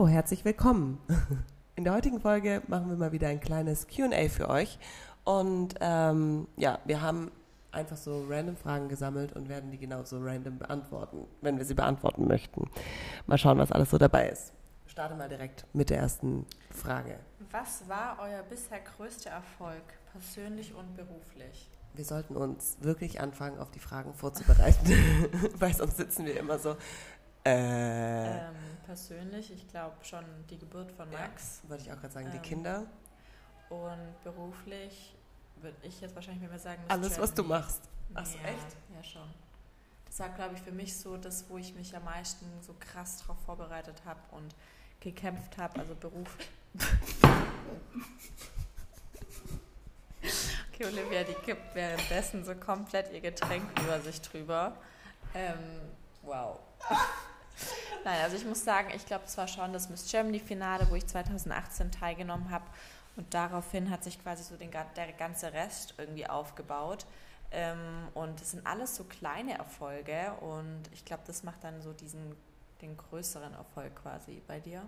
Oh, herzlich willkommen. In der heutigen Folge machen wir mal wieder ein kleines QA für euch. Und ähm, ja, wir haben einfach so random Fragen gesammelt und werden die genauso random beantworten, wenn wir sie beantworten möchten. Mal schauen, was alles so dabei ist. Starte mal direkt mit der ersten Frage. Was war euer bisher größter Erfolg, persönlich und beruflich? Wir sollten uns wirklich anfangen, auf die Fragen vorzubereiten, weil sonst sitzen wir immer so. Äh, Ähm, persönlich, ich glaube schon die Geburt von Max. wollte ich auch gerade sagen, Ähm, die Kinder. Und beruflich würde ich jetzt wahrscheinlich mir sagen, Alles, was du machst. Ach so, ja, echt? Ja, schon. Das war, glaube ich, für mich so das, wo ich mich am meisten so krass darauf vorbereitet habe und gekämpft habe, also Beruf. okay, Olivia, die kippt währenddessen so komplett ihr Getränk über sich drüber. Ähm, wow. Nein, also ich muss sagen, ich glaube, es war schon das Miss Germany-Finale, wo ich 2018 teilgenommen habe. Und daraufhin hat sich quasi so den, der ganze Rest irgendwie aufgebaut. Ähm, und es sind alles so kleine Erfolge. Und ich glaube, das macht dann so diesen, den größeren Erfolg quasi bei dir.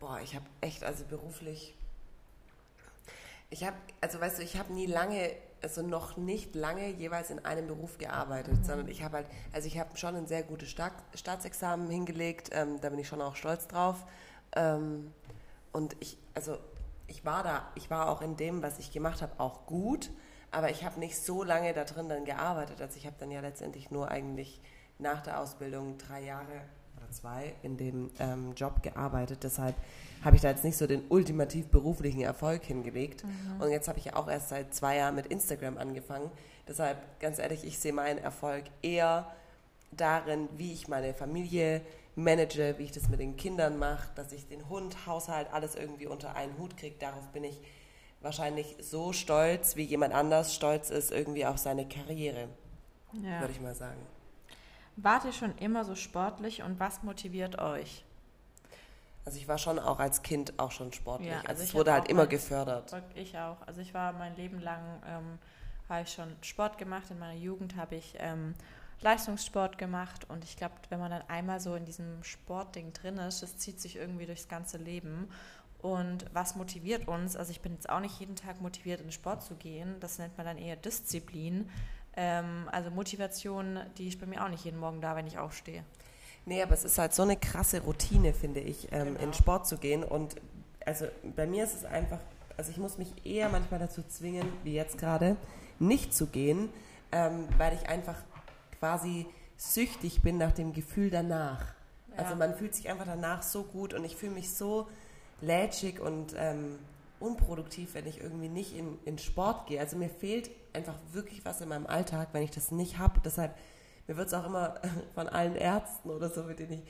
Boah, ich habe echt, also beruflich. Ich habe, also weißt du, ich habe nie lange, also noch nicht lange jeweils in einem Beruf gearbeitet, sondern ich habe halt, also ich habe schon ein sehr gutes Staat, Staatsexamen hingelegt, ähm, da bin ich schon auch stolz drauf. Ähm, und ich, also ich war da, ich war auch in dem, was ich gemacht habe, auch gut, aber ich habe nicht so lange da drin dann gearbeitet. Also ich habe dann ja letztendlich nur eigentlich nach der Ausbildung drei Jahre oder zwei in dem ähm, Job gearbeitet. Deshalb habe ich da jetzt nicht so den ultimativ beruflichen Erfolg hingelegt. Und jetzt habe ich ja auch erst seit zwei Jahren mit Instagram angefangen. Deshalb, ganz ehrlich, ich sehe meinen Erfolg eher darin, wie ich meine Familie manage, wie ich das mit den Kindern mache, dass ich den Hund, Haushalt, alles irgendwie unter einen Hut kriege. Darauf bin ich wahrscheinlich so stolz, wie jemand anders stolz ist irgendwie auf seine Karriere, Ja. würde ich mal sagen. Wart ihr schon immer so sportlich und was motiviert euch? Also ich war schon auch als Kind auch schon sportlich. Ja, also, also es ich wurde halt immer gefördert. Ich auch. Also ich war mein Leben lang, ähm, habe ich schon Sport gemacht. In meiner Jugend habe ich ähm, Leistungssport gemacht. Und ich glaube, wenn man dann einmal so in diesem Sportding drin ist, das zieht sich irgendwie durchs ganze Leben. Und was motiviert uns? Also ich bin jetzt auch nicht jeden Tag motiviert, in den Sport zu gehen. Das nennt man dann eher Disziplin. Ähm, also Motivation, die ist bei mir auch nicht jeden Morgen da, wenn ich aufstehe. Nee, aber es ist halt so eine krasse Routine, finde ich, ähm, Genau. in Sport zu gehen. Und also bei mir ist es einfach, also ich muss mich eher manchmal dazu zwingen, wie jetzt gerade, nicht zu gehen, ähm, weil ich einfach quasi süchtig bin nach dem Gefühl danach. Also Ja. man fühlt sich einfach danach so gut und ich fühle mich so lätschig und ähm, unproduktiv, wenn ich irgendwie nicht in, in Sport gehe. Also mir fehlt einfach wirklich was in meinem Alltag, wenn ich das nicht habe. Deshalb, mir wird es auch immer von allen Ärzten oder so, mit denen ich,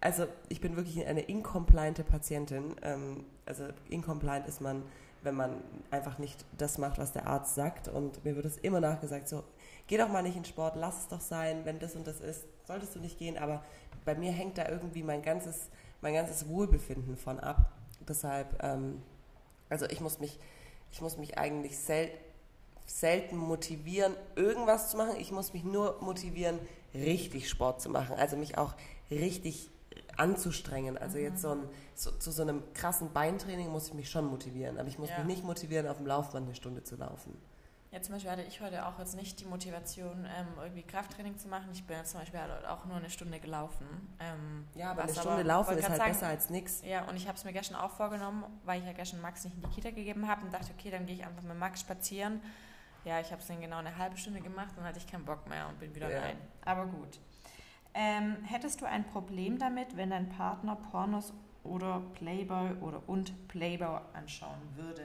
also ich bin wirklich eine incompliante Patientin. Ähm, also incompliant ist man, wenn man einfach nicht das macht, was der Arzt sagt. Und mir wird es immer nachgesagt, so, geh doch mal nicht in Sport, lass es doch sein, wenn das und das ist, solltest du nicht gehen. Aber bei mir hängt da irgendwie mein ganzes, mein ganzes Wohlbefinden von ab. Deshalb, ähm, also ich muss mich, ich muss mich eigentlich sel selten motivieren, irgendwas zu machen. Ich muss mich nur motivieren, richtig Sport zu machen. Also mich auch richtig anzustrengen. Also jetzt so, ein, so zu so einem krassen Beintraining muss ich mich schon motivieren. Aber ich muss Ja. mich nicht motivieren, auf dem Laufband eine Stunde zu laufen. Ja, zum Beispiel hatte ich heute auch jetzt nicht die Motivation, ähm, irgendwie Krafttraining zu machen. Ich bin jetzt zum Beispiel halt auch nur eine Stunde gelaufen. Ähm, Ja, aber eine Stunde laufen wollte ist halt sagen, besser als nichts. Ja, und ich habe es mir gestern auch vorgenommen, weil ich ja gestern Max nicht in die Kita gegeben habe und dachte, okay, dann gehe ich einfach mit Max spazieren. Ja, ich habe es dann genau eine halbe Stunde gemacht, dann hatte ich keinen Bock mehr und bin wieder Ja. rein. Aber gut. Ähm, hättest du ein Problem damit, wenn dein Partner Pornos oder Playboy oder und Playboy anschauen würde?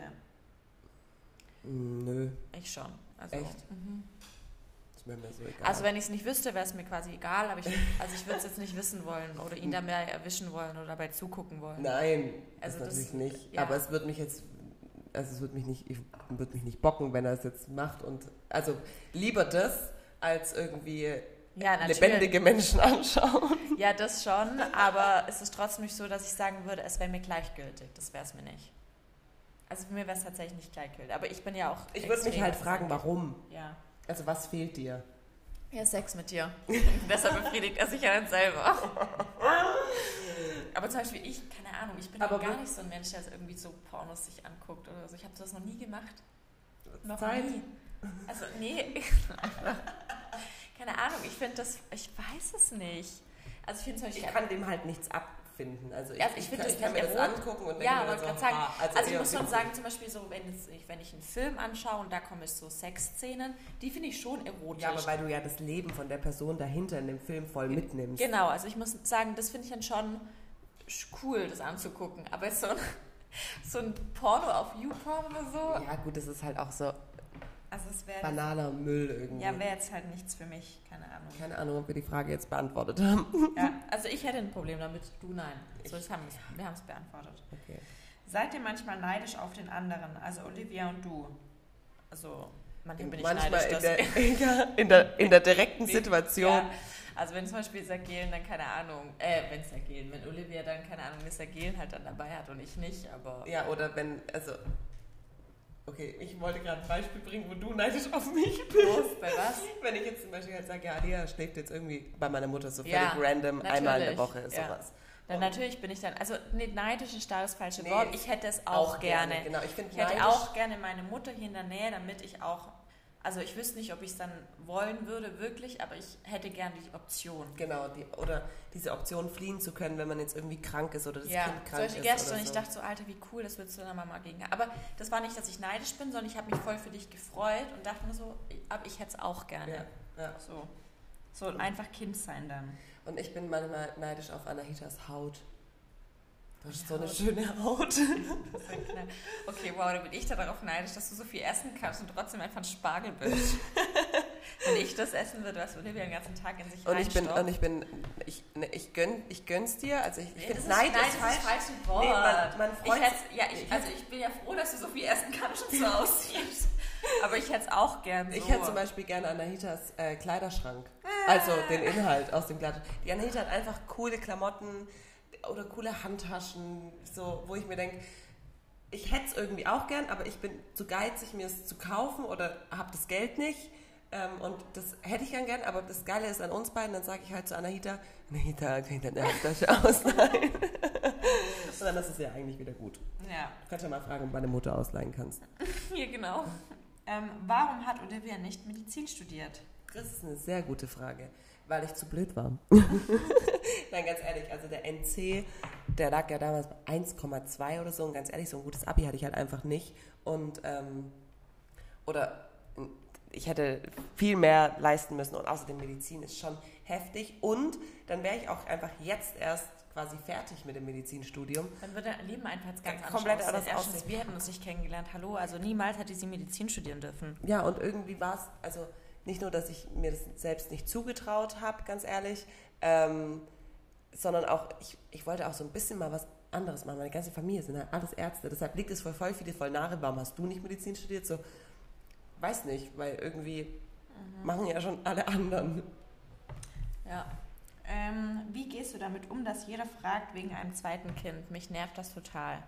Mm, Nö. Ich schon. Also, Echt? Mhm. Das wäre mir so egal. Also wenn ich es nicht wüsste, wäre es mir quasi egal, aber ich, also ich würde es jetzt nicht wissen wollen oder ihn dabei erwischen wollen oder dabei zugucken wollen. Nein, Also das das- natürlich nicht. ja. Aber es wird mich jetzt, also es wird mich nicht, ich würde mich nicht bocken, wenn er es jetzt macht. Und also lieber das als irgendwie Ja, lebendige Menschen anschauen. Ja, das schon, aber es ist trotzdem nicht so, dass ich sagen würde, es wäre mir gleichgültig. Das wäre es mir nicht. Also für mir wäre es tatsächlich nicht gleichgültig. Aber ich bin ja auch. Ich würde mich halt fragen, warum? Ja. Also was fehlt dir? Ja, Sex mit dir. Deshalb befriedigt er sich ja dann selber. Aber zum Beispiel ich, keine Ahnung, ich bin Aber gar nicht so ein Mensch, der irgendwie so Pornos sich anguckt oder so. Ich habe das noch nie gemacht. Noch Zeit. nie. Also, nee. keine Ahnung, ich finde das, ich weiß es nicht. Also ich finde Ich kann dem halt nichts abfinden. Also ich, also ich ich, kann, ich kann mir das angucken und denke Ja, mir dann ich so, sagen, ah, also, ich eher muss schon sagen, zum Beispiel so, wenn, ich, wenn ich einen Film anschaue und da kommen so Sexszenen, die finde ich schon erotisch. Ja, aber weil du ja das Leben von der Person dahinter in dem Film voll mitnimmst. Genau, also ich muss sagen, das finde ich dann schon sch- cool, das anzugucken. Aber so ein, so ein Porno auf YouPorn oder so, Ja, gut, das ist halt auch so also es wäre banaler Müll irgendwie. ja, wäre jetzt halt nichts für mich, keine Ahnung. Keine Ahnung, ob wir die Frage jetzt beantwortet haben. Ja, also ich hätte ein Problem damit, du nein. So, das haben wir, haben es beantwortet. Okay. Seid ihr manchmal neidisch auf den anderen, also Olivia und du? Also manchmal bin ich Manchmal neidisch, in dass der, in, der, in der direkten Situation. Ja, also wenn zum Beispiel Sergelen dann keine Ahnung, äh, wenn Sergelen, wenn Olivia dann keine Ahnung, eine Sergelen halt dann dabei hat und ich nicht, aber Ja, oder wenn, also, okay, ich wollte gerade ein Beispiel bringen, wo du neidisch auf mich bist. Los, bei was? Wenn ich jetzt zum Beispiel halt sage, ja, Alia schläft jetzt irgendwie bei meiner Mutter so völlig Ja, random einmal in der natürlich, Woche, ja. sowas. Dann natürlich bin ich dann, also nee, neidisch ist da das falsche Nee, Wort. Ich hätte es auch, gerne. Genau, ich finde Ich hätte auch gerne meine Mutter hier in der Nähe, damit ich auch, also ich wüsste nicht, ob ich es dann wollen würde, wirklich, aber ich hätte gerne die Option. Genau, die, oder diese Option fliehen zu können, wenn man jetzt irgendwie krank ist oder das ja, Kind krank solche ist. Gäste oder und ich so. dachte so, Alter, wie cool, das würdest du deiner Mama gegen. Aber das war nicht, dass ich neidisch bin, sondern ich habe mich voll für dich gefreut und dachte mir so, aber ich hätte es auch gerne. ja, ja. So. So einfach Kind sein dann. Und ich bin manchmal neidisch auf Anahitas Haut. Du hast so eine schöne Haut. Okay, wow, da bin ich da darauf neidisch, dass du so viel essen kannst und trotzdem einfach ein Spargel bist. Wenn ich das essen würde, was Olivia den ganzen Tag in sich Und ich bin, und ich bin, ich, ne, ich, gönn, ich gönn's dir. Also ich, ich Nee, finde das ist, Neid nein, ist falsch. das falsche Wort. Nee, man- man freut ich ja, ich, also ich bin ja froh, dass du so viel essen kannst und so aussiehst. Aber ich hätte es auch gern so. Ich hätte zum Beispiel gerne Anahitas äh, Kleiderschrank. Also den Inhalt aus dem Kleiderschrank. Die Anahita hat einfach coole Klamotten oder coole Handtaschen, so, wo ich mir denke, ich hätte es irgendwie auch gern, aber ich bin zu geizig, mir es zu kaufen oder habe das Geld nicht. Ähm, und das hätte ich gern gern, aber das Geile ist an uns beiden, dann sage ich halt zu Anahita, Anahita, kann ich deine Handtasche ausleihen? und dann ist es ja eigentlich wieder gut. Ja, Du kannst ja mal fragen, ob meine Mutter ausleihen kannst. hier genau. Ähm, warum hat Olivia nicht Medizin studiert? Das ist eine sehr gute Frage, weil ich zu blöd war. Nein, ganz ehrlich, also der NC, der lag ja damals bei 1,2 oder so und ganz ehrlich, so ein gutes Abi hatte ich halt einfach nicht und ähm, oder ich hätte viel mehr leisten müssen und außerdem Medizin ist schon heftig und dann wäre ich auch einfach jetzt erst quasi fertig mit dem Medizinstudium. Dann würde Leben einfach jetzt ganz Ja, anders komplett anders aussehen. wir hätten uns nicht kennengelernt. Hallo, also niemals hätte sie Medizin studieren dürfen. Ja, und irgendwie war es, also nicht nur, dass ich mir das selbst nicht zugetraut habe, ganz ehrlich, ähm, sondern auch, ich, ich wollte auch so ein bisschen mal was anderes machen. Meine ganze Familie sind halt alles Ärzte, deshalb liegt es voll, voll viele voll nahe. Warum hast du nicht Medizin studiert? So, weiß nicht, weil irgendwie machen ja schon alle anderen. Ja. Ähm, wie gehst du damit um, dass jeder fragt wegen einem zweiten Kind? Mich nervt das total.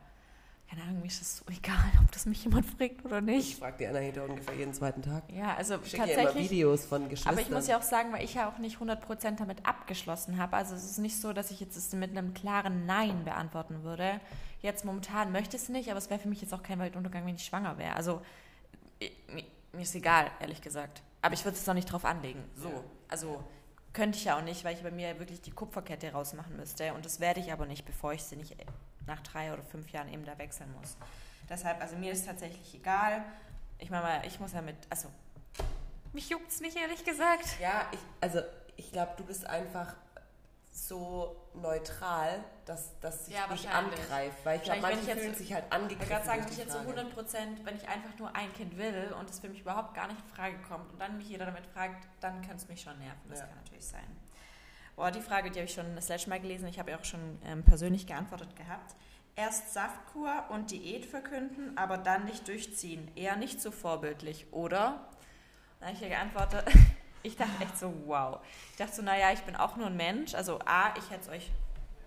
Keine Ahnung, mir ist das so egal, ob das mich jemand fragt oder Ich nicht. frage die Anahita ungefähr jeden zweiten Tag. Ja, also Ich schicke ihr immer tatsächlich. Videos von Geschwistern. Aber ich muss ja auch sagen, weil ich ja auch nicht 100% damit abgeschlossen habe. Also es ist nicht so, dass ich jetzt es mit einem klaren Nein beantworten würde. Jetzt momentan möchte ich es nicht, aber es wäre für mich jetzt auch kein Weltuntergang, wenn ich schwanger wäre. Also ich- mir ist egal, ehrlich gesagt. Aber ich würde es noch nicht drauf anlegen. So. Ja. Also könnte ich ja auch nicht, weil ich bei mir wirklich die Kupferkette rausmachen müsste. Und das werde ich aber nicht, bevor ich sie nicht nach drei oder fünf Jahren eben da wechseln muss. Deshalb, also mir ist tatsächlich egal. Ich meine mal, ich muss ja mit, also mich juckt es nicht, ehrlich gesagt. Ja, ich, also ich glaube, du bist einfach so neutral, dass das sich Ja, nicht angreift. Weil ich glaube, manche ich jetzt- fühlen sich halt Ich angegriffen. gerade sagen, wenn ich jetzt so Frage. 100 Prozent, wenn ich einfach nur ein Kind will und es für mich überhaupt gar nicht in Frage kommt und dann mich jeder damit fragt, dann könnte es mich schon nerven. Das Ja. kann natürlich sein. Boah, die Frage, die habe ich schon das letzte Mal gelesen. Ich habe ja auch schon ähm, persönlich geantwortet gehabt. Erst Saftkur und Diät verkünden, aber dann nicht durchziehen. Eher nicht so vorbildlich, oder? Dann habe ich hier geantwortet. Ich dachte echt so, wow. Ich dachte so, naja, ich bin auch nur ein Mensch. Also A, ich hätte es euch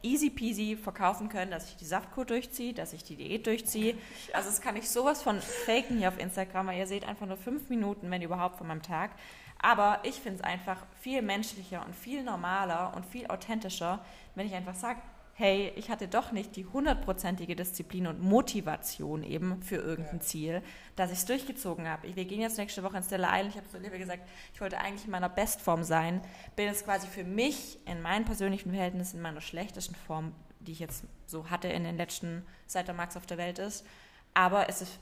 easy peasy verkaufen können, dass ich die Saftkur durchziehe, dass ich die Diät durchziehe. Also das kann ich sowas von faken hier auf Instagram, weil ihr seht einfach nur fünf Minuten, wenn überhaupt, von meinem Tag. Aber ich finde es einfach viel menschlicher und viel normaler und viel authentischer, wenn ich einfach sage, hey, ich hatte doch nicht die hundertprozentige Disziplin und Motivation eben für irgendein Ziel, dass ich es durchgezogen habe. Wir gehen jetzt nächste Woche ins Stella Island. Ich habe zu Olivia gesagt, ich wollte eigentlich in meiner Bestform sein. Bin jetzt quasi für mich in meinen persönlichen Verhältnissen in meiner schlechtesten Form, die ich jetzt so hatte in den letzten, seit der Max auf der Welt ist. Aber es ist,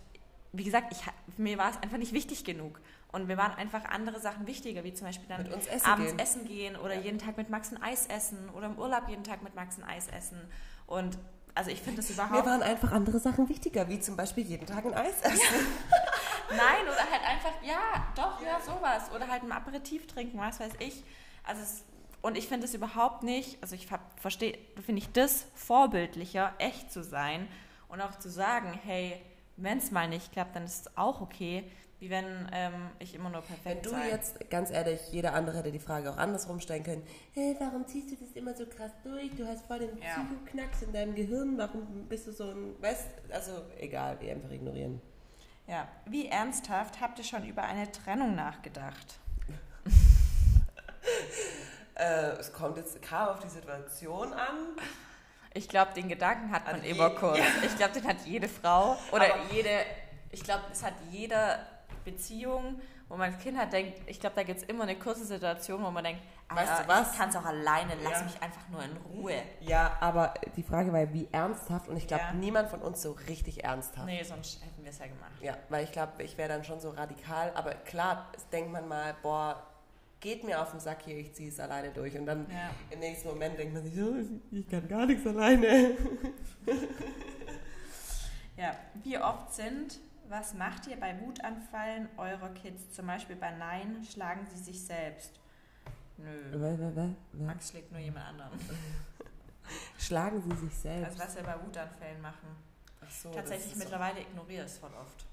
wie gesagt, ich, mir war es einfach nicht wichtig genug. Und mir waren einfach andere Sachen wichtiger, wie zum Beispiel dann essen abends gehen. essen gehen oder jeden Tag mit Max ein Eis essen oder im Urlaub jeden Tag mit Max ein Eis essen. Und also ich finde das Mir überhaupt... waren einfach andere Sachen wichtiger, wie zum Beispiel jeden Tag ein Eis essen. Nein, oder halt einfach, ja, doch, ja, sowas. Oder halt ein Aperitif trinken, was weiß ich. Also es, und ich finde es überhaupt nicht, also ich verstehe, finde ich das vorbildlicher, echt zu sein und auch zu sagen, hey, wenn es mal nicht klappt, dann ist es auch okay, wie wenn ähm, ich immer nur perfekt Wenn du jetzt, ganz ehrlich, jeder andere hätte die Frage auch andersrum stellen können. Hey, warum ziehst du das immer so krass durch? Du hast voll den Ja. Psychoknacks in deinem Gehirn. Warum bist du so ein... Weißt, also egal, wir einfach ignorieren. Ja. Wie ernsthaft habt ihr schon über eine Trennung nachgedacht? Äh, es kommt jetzt kam auf die Situation an. Ich glaube, den Gedanken hat man immer kurz. ja. Ich glaube, den hat jede Frau oder Aber- jede, ich glaube, es hat jede Beziehung, wo man ein Kind hat, denkt, ich glaube, da gibt es immer eine kurze Situation, wo man denkt, Weißt Alter, du was? ich kann es auch alleine, lass Ja. mich einfach nur in Ruhe. Ja, aber die Frage war, wie ernsthaft? Und ich glaube, Ja. niemand von uns so richtig ernsthaft. Nee, sonst hätten wir es ja gemacht. Ja, weil ich glaube, ich wäre dann schon so radikal. Aber klar, denkt man mal, boah, geht mir auf den Sack hier, ich ziehe es alleine durch. Und dann Ja. im nächsten Moment denkt man sich, oh, ich kann gar nichts alleine. Ja, wie oft sind, was macht ihr bei Wutanfallen eurer Kids? Zum Beispiel bei Nein schlagen sie sich selbst. Nö. Max schlägt nur jemand anderen. Schlagen sie sich selbst. Also was wir bei Wutanfällen machen. Ach so, Tatsächlich mittlerweile ignoriere es voll oft.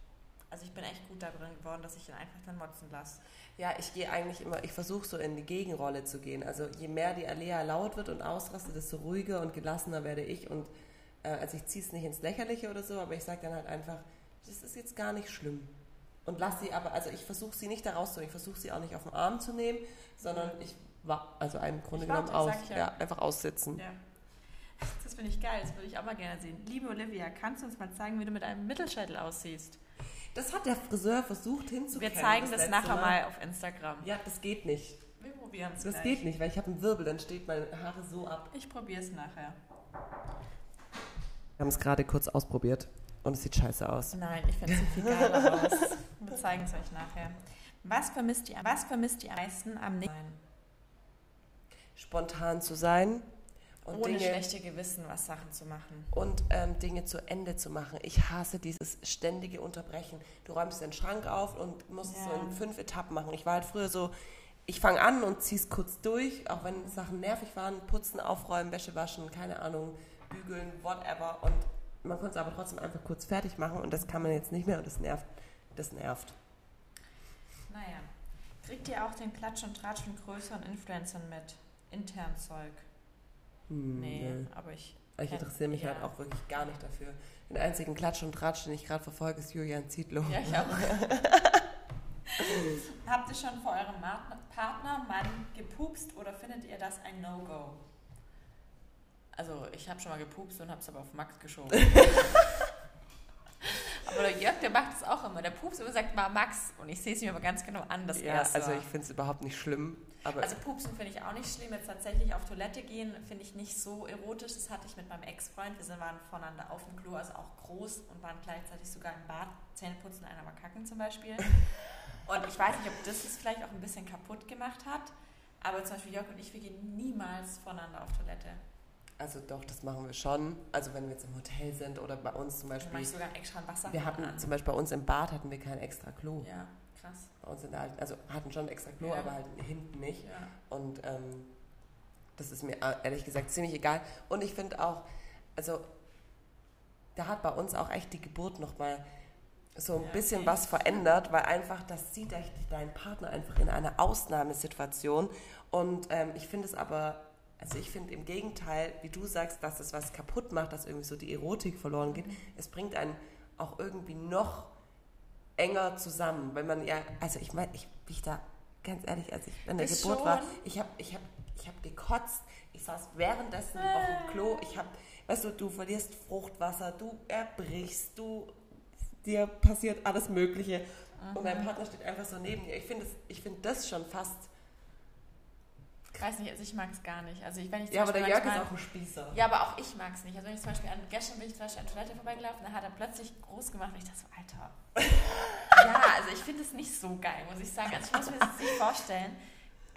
Also ich bin echt gut darin geworden, dass ich ihn einfach dann motzen lasse. Ja, ich gehe eigentlich immer, ich versuche so in die Gegenrolle zu gehen. Also je mehr die Alea laut wird und ausrastet, desto ruhiger und gelassener werde ich. Und äh, also ich ziehe es nicht ins Lächerliche oder so, aber ich sage dann halt einfach, das ist jetzt gar nicht schlimm. Und lass sie aber, also ich versuche sie nicht da rauszuholen, ich versuche sie auch nicht auf den Arm zu nehmen, sondern ich war, also im Grunde genommen aus, ja. ja. einfach aussitzen. Ja. Das finde ich geil, das würde ich auch mal gerne sehen. Liebe Olivia, kannst du uns mal zeigen, wie du mit einem Mittelscheitel aussiehst? Das hat der Friseur versucht hinzukehren. Wir zeigen das letzte nachher mal auf Instagram. Ja, das geht nicht. Wir probieren es Das gleich. geht nicht, weil ich habe einen Wirbel, dann steht meine Haare so ab. Ich probiere es nachher. Wir haben es gerade kurz ausprobiert und es sieht scheiße aus. Nein, ich finde es sieht viel geiler aus. Wir zeigen es euch nachher. Was vermisst ihr, was vermisst ihr am meisten am nächsten? Spontan zu sein und Ohne Dinge schlechte Gewissen was Sachen zu machen. und ähm, Dinge zu Ende zu machen. Ich hasse dieses ständige Unterbrechen. Du räumst den Schrank auf und musst es so Ja. in fünf Etappen machen. Ich war halt früher so, ich fange an und ziehe es kurz durch, auch wenn Sachen nervig waren, putzen, aufräumen, Wäsche waschen, keine Ahnung, bügeln, whatever. Und man konnte es aber trotzdem einfach kurz fertig machen und das kann man jetzt nicht mehr und das nervt. Das nervt. Naja. Kriegt ihr auch den Klatsch und Tratsch von größeren Influencern mit? Intern Zeug. Hm, Nee, nee. aber ich. Ich interessiere mich ja. halt auch wirklich gar nicht dafür. Den einzigen Klatsch und Tratsch, den ich gerade verfolge, ist Julian Zietlow. Ja, ich auch. Habt ihr schon vor eurem Partner, Partner Mann gepupst oder findet ihr das ein No-Go? Also, ich habe schon mal gepupst und habe es aber auf Max geschoben. aber der Jörg, der macht es auch immer. Der pupst immer sagt mal Max und ich sehe es mir aber ganz genau an, dass ja, er es also ich finde es überhaupt nicht schlimm. Aber Also pupsen finde ich auch nicht schlimm. Jetzt tatsächlich auf Toilette gehen finde ich nicht so erotisch. Das hatte ich mit meinem Ex-Freund. Wir sind- waren voneinander auf dem Klo, also auch groß und waren gleichzeitig sogar im Bad. Zähne putzen, einer war kacken zum Beispiel. Und ich weiß nicht, ob das es vielleicht auch ein bisschen kaputt gemacht hat. Aber zum Beispiel Jörg und ich, wir gehen niemals voneinander auf Toilette. Also doch, das machen wir schon. Also wenn wir jetzt im Hotel sind oder bei uns zum Dann Beispiel. mache ich sogar extra ein Wasser Wir hatten an. zum Beispiel bei uns im Bad hatten wir kein extra Klo. Ja, krass. Bei uns in der alten, also hatten schon ein extra Klo, Ja. aber halt hinten nicht. Ja. Und ähm, das ist mir äh, ehrlich gesagt ziemlich egal. Und ich finde auch, also da hat bei uns auch echt die Geburt nochmal so ein Ja, bisschen okay. was verändert, weil einfach, das sieht echt dein Partner einfach in einer Ausnahmesituation. Und ähm, ich finde es aber, also ich finde im Gegenteil, wie du sagst, dass es was kaputt macht, dass irgendwie so die Erotik verloren geht. Es bringt einen auch irgendwie noch enger zusammen, weil man ja, also ich meine, ich, ich da, ganz ehrlich, als ich an der Das Geburt schon. war, ich habe ich hab, ich hab gekotzt, ich saß währenddessen auf dem Klo, ich habe, weißt du, du verlierst Fruchtwasser, du erbrichst, du, dir passiert alles Mögliche und dein Partner steht einfach so neben dir. Ich finde das- ich finde das schon fast, weiß nicht, also ich mag es gar nicht. Also ich, wenn ich zum ja, aber der Jörg ist auch ein Spießer. Ja, aber auch ich mag es nicht. Also wenn ich zum Beispiel an, gestern bin ich zum Beispiel an der Toilette vorbeigelaufen, da hat er plötzlich groß gemacht und ich dachte so, Alter. ja, also ich finde es nicht so geil, muss ich sagen. Also ich muss mir das nicht vorstellen.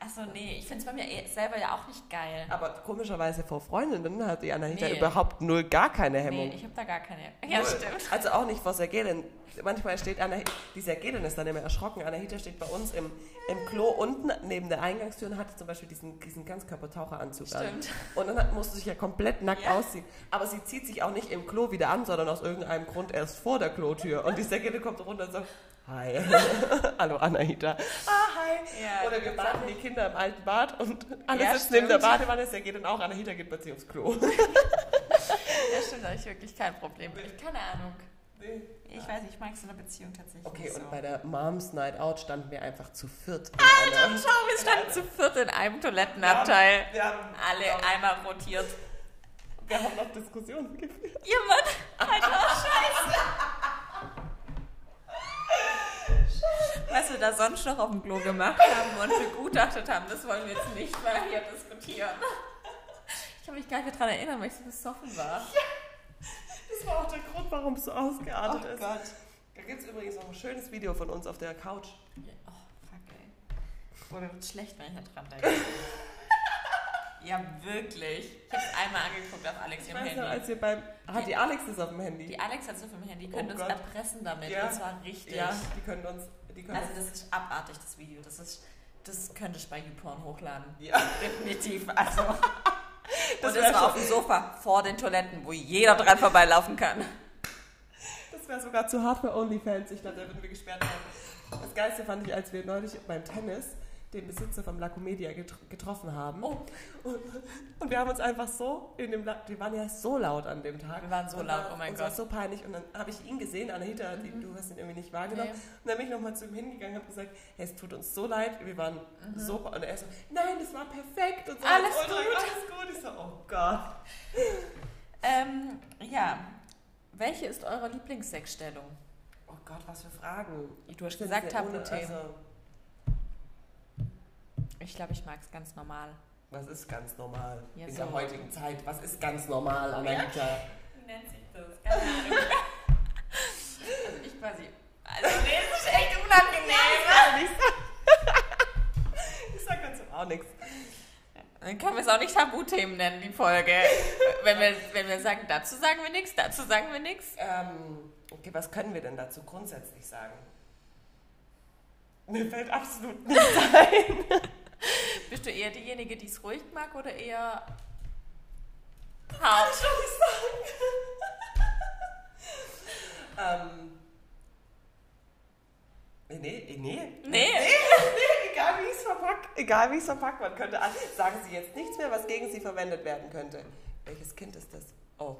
Also nee, ich finde es bei mir eh selber ja auch nicht geil. Aber komischerweise vor Freundinnen hat die Anahita Nee. überhaupt null gar keine Hemmung. Nee, ich habe da gar keine. Ja, Null. stimmt. Also auch nicht vor Sergelin. Manchmal steht Anahita, die Sergelin ist dann immer erschrocken. Anahita steht bei uns im, im Klo unten neben der Eingangstür und hat zum Beispiel diesen, diesen Ganzkörpertaucheranzug an. Stimmt. Und dann hat, musst du dich ja komplett nackt Ja. ausziehen. Aber sie zieht sich auch nicht im Klo wieder an, sondern aus irgendeinem Grund erst vor der Klotür. Und die Sergelin kommt runter und sagt, Hi. Hallo Anahita. Ah, hi. Ja, Oder wir baden die Kinder im alten Bad und alle Ja, sitzen neben der stimmt. Badewanne. Sergelin auch. Anahita geht plötzlich aufs Klo. Ja, stimmt, da habe ich wirklich kein Problem. Ich, keine Ahnung. Ich weiß nicht, ich mag so eine Beziehung tatsächlich Okay, und so. bei der Moms Night Out standen wir einfach zu viert. in Alter, einer- schau, wir standen zu viert in einem Toilettenabteil. Wir haben, Alle einmal rotiert. wir haben noch Diskussionen geführt. Ihr Mann, Alter, scheiße. Was wir da sonst noch auf dem Klo gemacht haben und begutachtet haben, das wollen wir jetzt nicht mal hier diskutieren. Ich kann mich gar nicht daran erinnern, weil ich so besoffen war. Das war auch der Grund, warum es so ausgeartet Oh ist. Gott. Da gibt es übrigens noch ein schönes Video von uns auf der Couch. Ja, oh, fuck, ey. Boah, mir wird schlecht, wenn ich da dran denke. ja, wirklich. Ich hab's einmal angeguckt auf Alex Ich ihrem weiß noch, Handy. als wir beim... Hat die Alex das auf dem Handy? Die Alex hat es auf dem Handy, die Oh können uns Gott. erpressen damit. Ja. Und zwar richtig. Ja, die können uns... Also das ist abartig, das Video. Das ist, das könnte ich bei YouPorn hochladen. ja, Definitiv. Also. Das und war schon- auf dem Sofa vor den Toiletten, wo jeder dran vorbeilaufen kann. das wäre sogar zu hart für OnlyFans. Ich glaube, da würden wir gesperrt werden. Das Geilste fand ich, als wir neulich beim Tennis den Besitzer vom La Comedia getr getroffen haben. Oh. Und, und wir haben uns einfach so in dem, La wir waren ja so laut an dem Tag. Wir waren so Und laut, war, oh mein Gott. war so peinlich. Und dann habe ich ihn gesehen, Anahita, die, du hast ihn irgendwie nicht wahrgenommen. Nee. Und dann bin ich nochmal zu ihm hingegangen und habe gesagt, hey, es tut uns so leid, wir waren so... Und er so, nein, das war perfekt. Und so, Mhm. Alles ultra- gut. Alles gut. Ich so, oh Gott. Ähm, ja. Welche ist eure Lieblingssexstellung? Oh Gott, was für Fragen. Du hast gesagt Tabuthemen. Also, Ich glaube, ich mag es ganz normal. was ist ganz normal Ja, in so. der heutigen Zeit? Was ist ganz normal, Anahita? Wie nennt sich das? Keine Ahnung. also ich quasi. Also nee, das ist echt unangenehm. Ich sag dazu auch nichts. Dann können wir es auch nicht Tabuthemen nennen, die Folge. wenn, wir, wenn wir sagen, dazu sagen wir nichts, dazu sagen wir nichts. Ähm, okay, was können wir denn dazu grundsätzlich sagen? Mir fällt absolut nichts ein. Bist du eher diejenige, die es ruhig mag oder eher hart? ähm, nee, nee, nee. Nee. Egal wie es verpackt, egal wie es verpackt werden könnte. Ah, Sagen Sie jetzt nichts mehr, was gegen Sie verwendet werden könnte. Welches Kind ist das? Oh.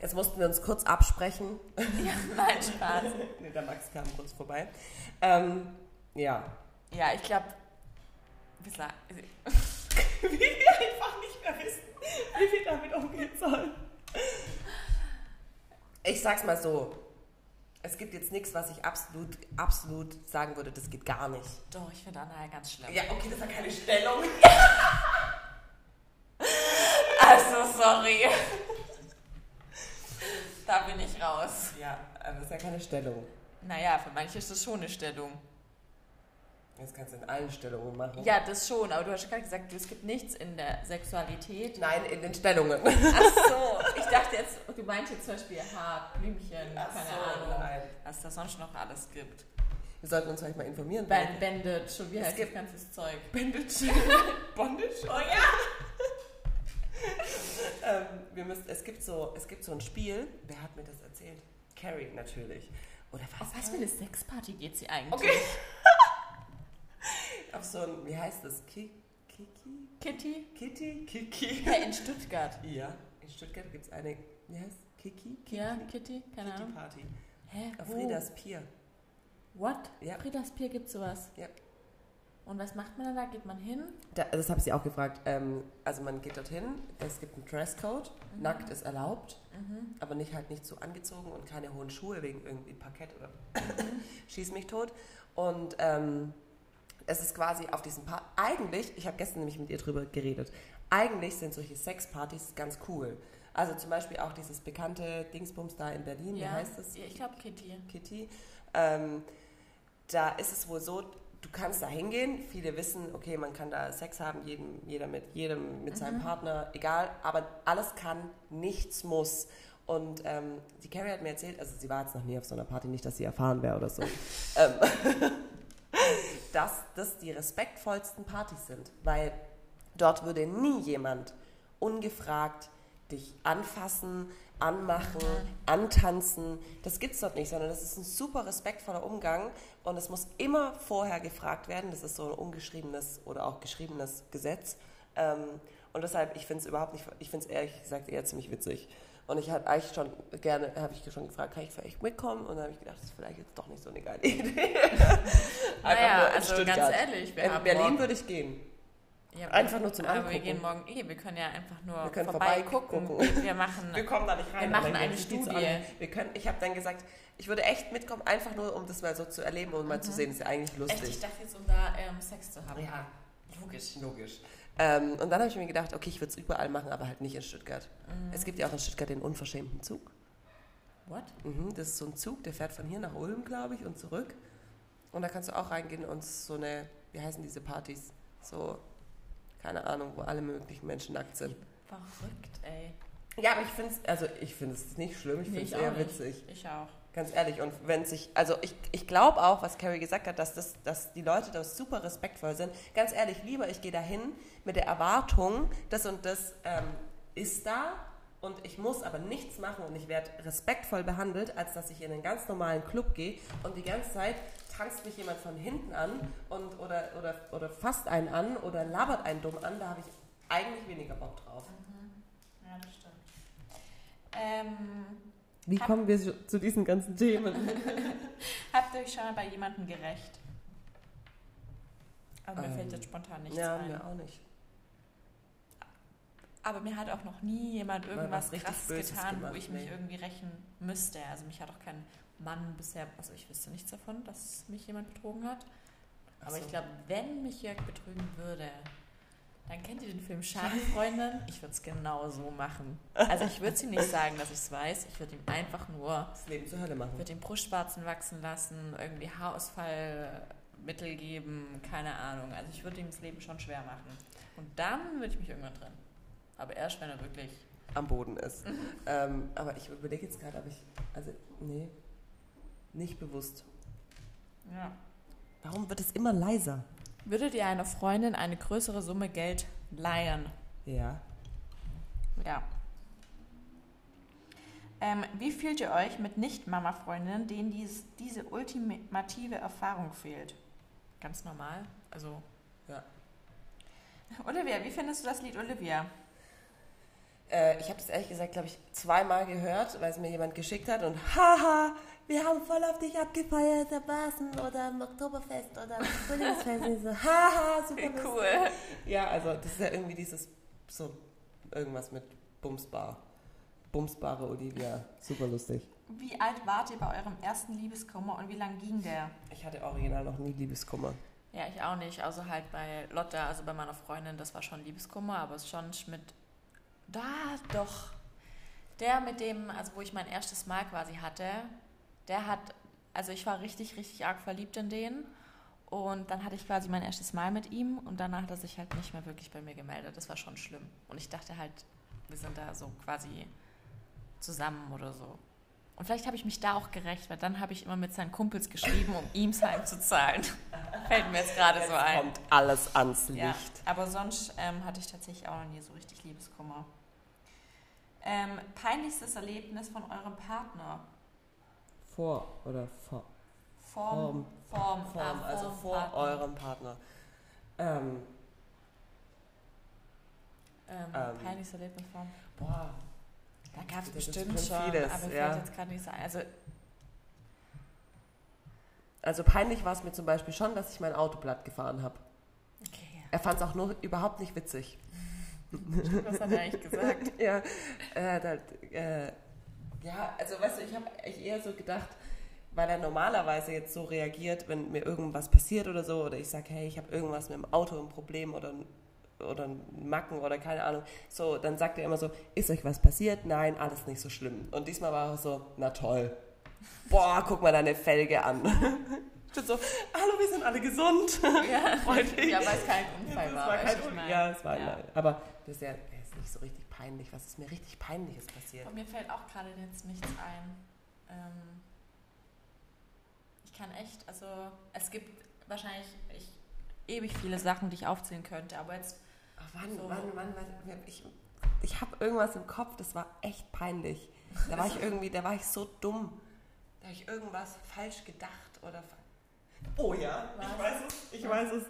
Jetzt mussten wir uns kurz absprechen. Ja, nein, Spaß. nee, der Max kam kurz vorbei. Ähm, ja. Ja, ich glaube, wir sagen. Wie wir einfach nicht mehr wissen, wie wir damit umgehen sollen. Ich sag's mal so. Es gibt jetzt nichts, was ich absolut, absolut sagen würde, das geht gar nicht. Doch, ich finde Anna ja ganz schlimm. Ja, okay, das ja keine Stellung. Also, sorry. Da bin ich raus. Ja, aber das ist ja keine Stellung. Naja, für manche ist das schon eine Stellung. Das kannst du in allen Stellungen machen. Ja, das schon, aber du hast gerade gesagt, es gibt nichts in der Sexualität. Nein, in den Stellungen. Ach so, ich dachte jetzt, du meinst jetzt zum Beispiel Haar, Blümchen, Ach keine so, Ahnung, nein. was da sonst noch alles gibt. Wir sollten uns vielleicht mal informieren. Band, Bandage, schon wie Es heißt gibt- das ganze Zeug? Bandage. Bondage? Oh ja! Ähm, wir müssen, es, gibt so, es gibt so ein Spiel. Wer hat mir das erzählt? Carrie natürlich. Oder was? Auf was für eine Sexparty geht sie eigentlich? Okay. Auf so ein, wie heißt das? Ki Kiki? Kitty? Kitty? Kiki? Ja, in Stuttgart. Ja, in Stuttgart gibt es eine, wie heißt Kiki? Kiki? Ja, Kitty? Keine Kitty Ahnung. Party. Hä? Auf Wo? Friedas Pier. What? Ja. Fridas Pier gibt sowas? Ja. Und was macht man da? Geht man hin? Da, das habe ich sie auch gefragt. Ähm, also man geht dorthin, es gibt einen Dresscode, Mhm. nackt ist erlaubt, aber nicht halt nicht so angezogen und keine hohen Schuhe wegen irgendwie Parkett oder schieß mich tot. Und ähm, es ist quasi auf diesem Part. Eigentlich, ich habe gestern nämlich mit ihr drüber geredet, eigentlich sind solche Sexpartys ganz cool. Also zum Beispiel auch dieses bekannte Dingsbums da in Berlin, wie heißt das? Ja, ich glaube Kitty. Kitty. Ähm, da ist es wohl so, du kannst da hingehen. Viele wissen, okay, man kann da Sex haben, jedem, jeder mit jedem, mit seinem Partner, egal. Aber alles kann, nichts muss. Und ähm, die Carrie hat mir erzählt, also sie war jetzt noch nie auf so einer Party, nicht, dass sie erfahren wäre oder so, ähm, dass das die respektvollsten Partys sind. Weil dort würde nie jemand ungefragt dich anfassen, anmachen, antanzen. Das gibt's dort nicht, sondern das ist ein super respektvoller Umgang und es muss immer vorher gefragt werden. Das ist so ein ungeschriebenes oder auch geschriebenes Gesetz. Ähm, und deshalb, ich finde es überhaupt nicht, ich finde es ehrlich gesagt eher ziemlich witzig. Und ich hatte eigentlich schon gerne, habe ich schon gefragt, kann ich vielleicht mitkommen? Und dann habe ich gedacht, das ist vielleicht jetzt doch nicht so eine geile Idee. Naja, also ganz Stuttgart. ehrlich, wir In Berlin morgen- würde ich gehen. Ja, Einfach nur zum Aber wir Angucken. gehen morgen eh, wir können ja einfach nur Wir vorbeigucken. vorbeigucken. Wir machen. Wir kommen da nicht rein. Wir machen aber eine Studie. Wir können, ich habe dann gesagt, ich würde echt mitkommen, einfach nur, um das mal so zu erleben und mal zu sehen. Das ist ja eigentlich Mhm. Echt, ich lustig. dachte jetzt, um da ähm, Sex zu haben. Ja. Logisch. Logisch. Ähm, und dann habe ich mir gedacht, okay, ich würde es überall machen, aber halt nicht in Stuttgart. Mhm. Es gibt ja auch in Stuttgart den unverschämten Zug. What? Mhm, das ist so ein Zug, der fährt von hier nach Ulm, glaube ich, und zurück. Und da kannst du auch reingehen und so eine, wie heißen diese Partys? So, keine Ahnung, wo alle möglichen Menschen nackt sind. Verrückt, ey. Ja, aber ich finde es, also ich finde es nicht schlimm, ich Nee, finde es eher nicht. witzig. Ich auch. Ganz ehrlich, und wenn sich, also ich, ich glaube auch, was Carrie gesagt hat, dass, das, dass die Leute da super respektvoll sind. Ganz ehrlich, lieber ich gehe dahin mit der Erwartung, das und das ähm, ist da und ich muss aber nichts machen und ich werde respektvoll behandelt, als dass ich in einen ganz normalen Club gehe und die ganze Zeit tanzt mich jemand von hinten an und, oder, oder, oder fasst einen an oder labert einen dumm an, da habe ich eigentlich weniger Bock drauf. Ja, das stimmt. Ähm, Wie Hab- kommen wir zu diesen ganzen Themen? habt ihr euch schon mal bei jemandem gerecht? Aber mir Ähm, fällt jetzt spontan nichts ja, ein. mir auch nicht. Aber mir hat auch noch nie jemand irgendwas krass Böses getan, gemacht, wo ich mich nee. irgendwie rächen müsste. Also mich hat auch kein Mann bisher, also ich wüsste nichts davon, dass mich jemand betrogen hat. Aber so. ich glaube, wenn mich Jörg betrügen würde, dann kennt ihr den Film Schadenfreundin? Ich würde es genau so machen. Also ich würde es ihm nicht sagen, dass ich es weiß. Ich würde ihm einfach nur, Das Leben zur Hölle machen. ich würde ihm Brustwarzen wachsen lassen, irgendwie Haarausfallmittel geben, keine Ahnung. Also ich würde ihm das Leben schon schwer machen. Und dann würde ich mich irgendwann trennen. Aber erst, wenn er wirklich am Boden ist. ähm, aber ich überlege jetzt gerade, ob ich. Also, nee. Nicht bewusst. Ja. Warum wird es immer leiser? Würdet ihr einer Freundin eine größere Summe Geld leihen? Ja. Ja. Ähm, wie fühlt ihr euch mit Nicht-Mama-Freundinnen, denen dies, diese ultimative Erfahrung fehlt? Ganz normal. Also. Ja. Olivia, wie findest du das Lied Olivia? Äh, ich habe das ehrlich gesagt, glaube ich, zweimal gehört, weil es mir jemand geschickt hat und haha, wir haben voll auf dich abgefeiert, der Basen oder am Oktoberfest oder am Frühlingsfest. Und ich so, haha, super lustig. Cool. Ja, also das ist ja irgendwie dieses, so irgendwas mit Bumsbar. Bumsbare Olivia. Super lustig. Wie alt wart ihr bei eurem ersten Liebeskummer und wie lang ging der? Ich hatte original noch nie Liebeskummer. Ja, ich auch nicht. Also halt bei Lotta, also bei meiner Freundin, das war schon Liebeskummer, aber es ist schon mit. Da, doch. Der mit dem, also wo ich mein erstes Mal quasi hatte, der hat, also ich war richtig, richtig arg verliebt in den. Und dann hatte ich quasi mein erstes Mal mit ihm und danach hat er sich halt nicht mehr wirklich bei mir gemeldet. Das war schon schlimm. Und ich dachte halt, wir sind da so quasi zusammen oder so. Und vielleicht habe ich mich da auch gerecht, weil dann habe ich immer mit seinen Kumpels geschrieben, um ihm heimzuzahlen. Fällt mir jetzt gerade so ein. Kommt alles ans Licht. Ja, aber sonst ähm, hatte ich tatsächlich auch noch nie so richtig Liebeskummer. Ähm, peinlichstes Erlebnis von eurem Partner? Vor oder vor? Form, Form, Form, Form, ah, also Form, vor Partner. eurem Partner. Ähm, Ähm, Ähm. peinlichstes Erlebnis von. boah, Da gab es bestimmt schon, vieles, aber ja. fällt jetzt gerade nicht so ein. Also, also peinlich war es mir zum Beispiel schon, dass ich mein Auto platt gefahren habe. okay, Er fand es auch nur überhaupt nicht witzig. was hat er eigentlich gesagt? ja, äh, da, äh, ja, also weißt du, ich habe eher so gedacht, weil er normalerweise jetzt so reagiert, wenn mir irgendwas passiert oder so, oder ich sage, hey, ich habe irgendwas mit dem Auto ein Problem oder ein oder ein Macken oder keine Ahnung. So, dann sagt er immer so, ist euch was passiert? Nein, alles nicht so schlimm. Und diesmal war er so, na toll. Boah, guck mal deine Felge an. Ich bin so, hallo, wir sind alle gesund. Ja, Freut mich. ja weil es kein Unfall war. war kein ja, es war Ja. Aber das ist ja er ist nicht so richtig peinlich. Was ist mir richtig peinliches passiert? Und mir fällt auch gerade jetzt nichts ein. Ähm, ich kann echt, also es gibt wahrscheinlich ich, ewig viele Sachen, die ich aufzählen könnte, aber jetzt, Ach, wann, So. wann, wann, wann, ich, ich habe irgendwas im Kopf, das war echt peinlich. Da war ich irgendwie, da war ich so dumm. Da habe ich irgendwas falsch gedacht oder. Oh ja, ich Was? weiß es, ich weiß es.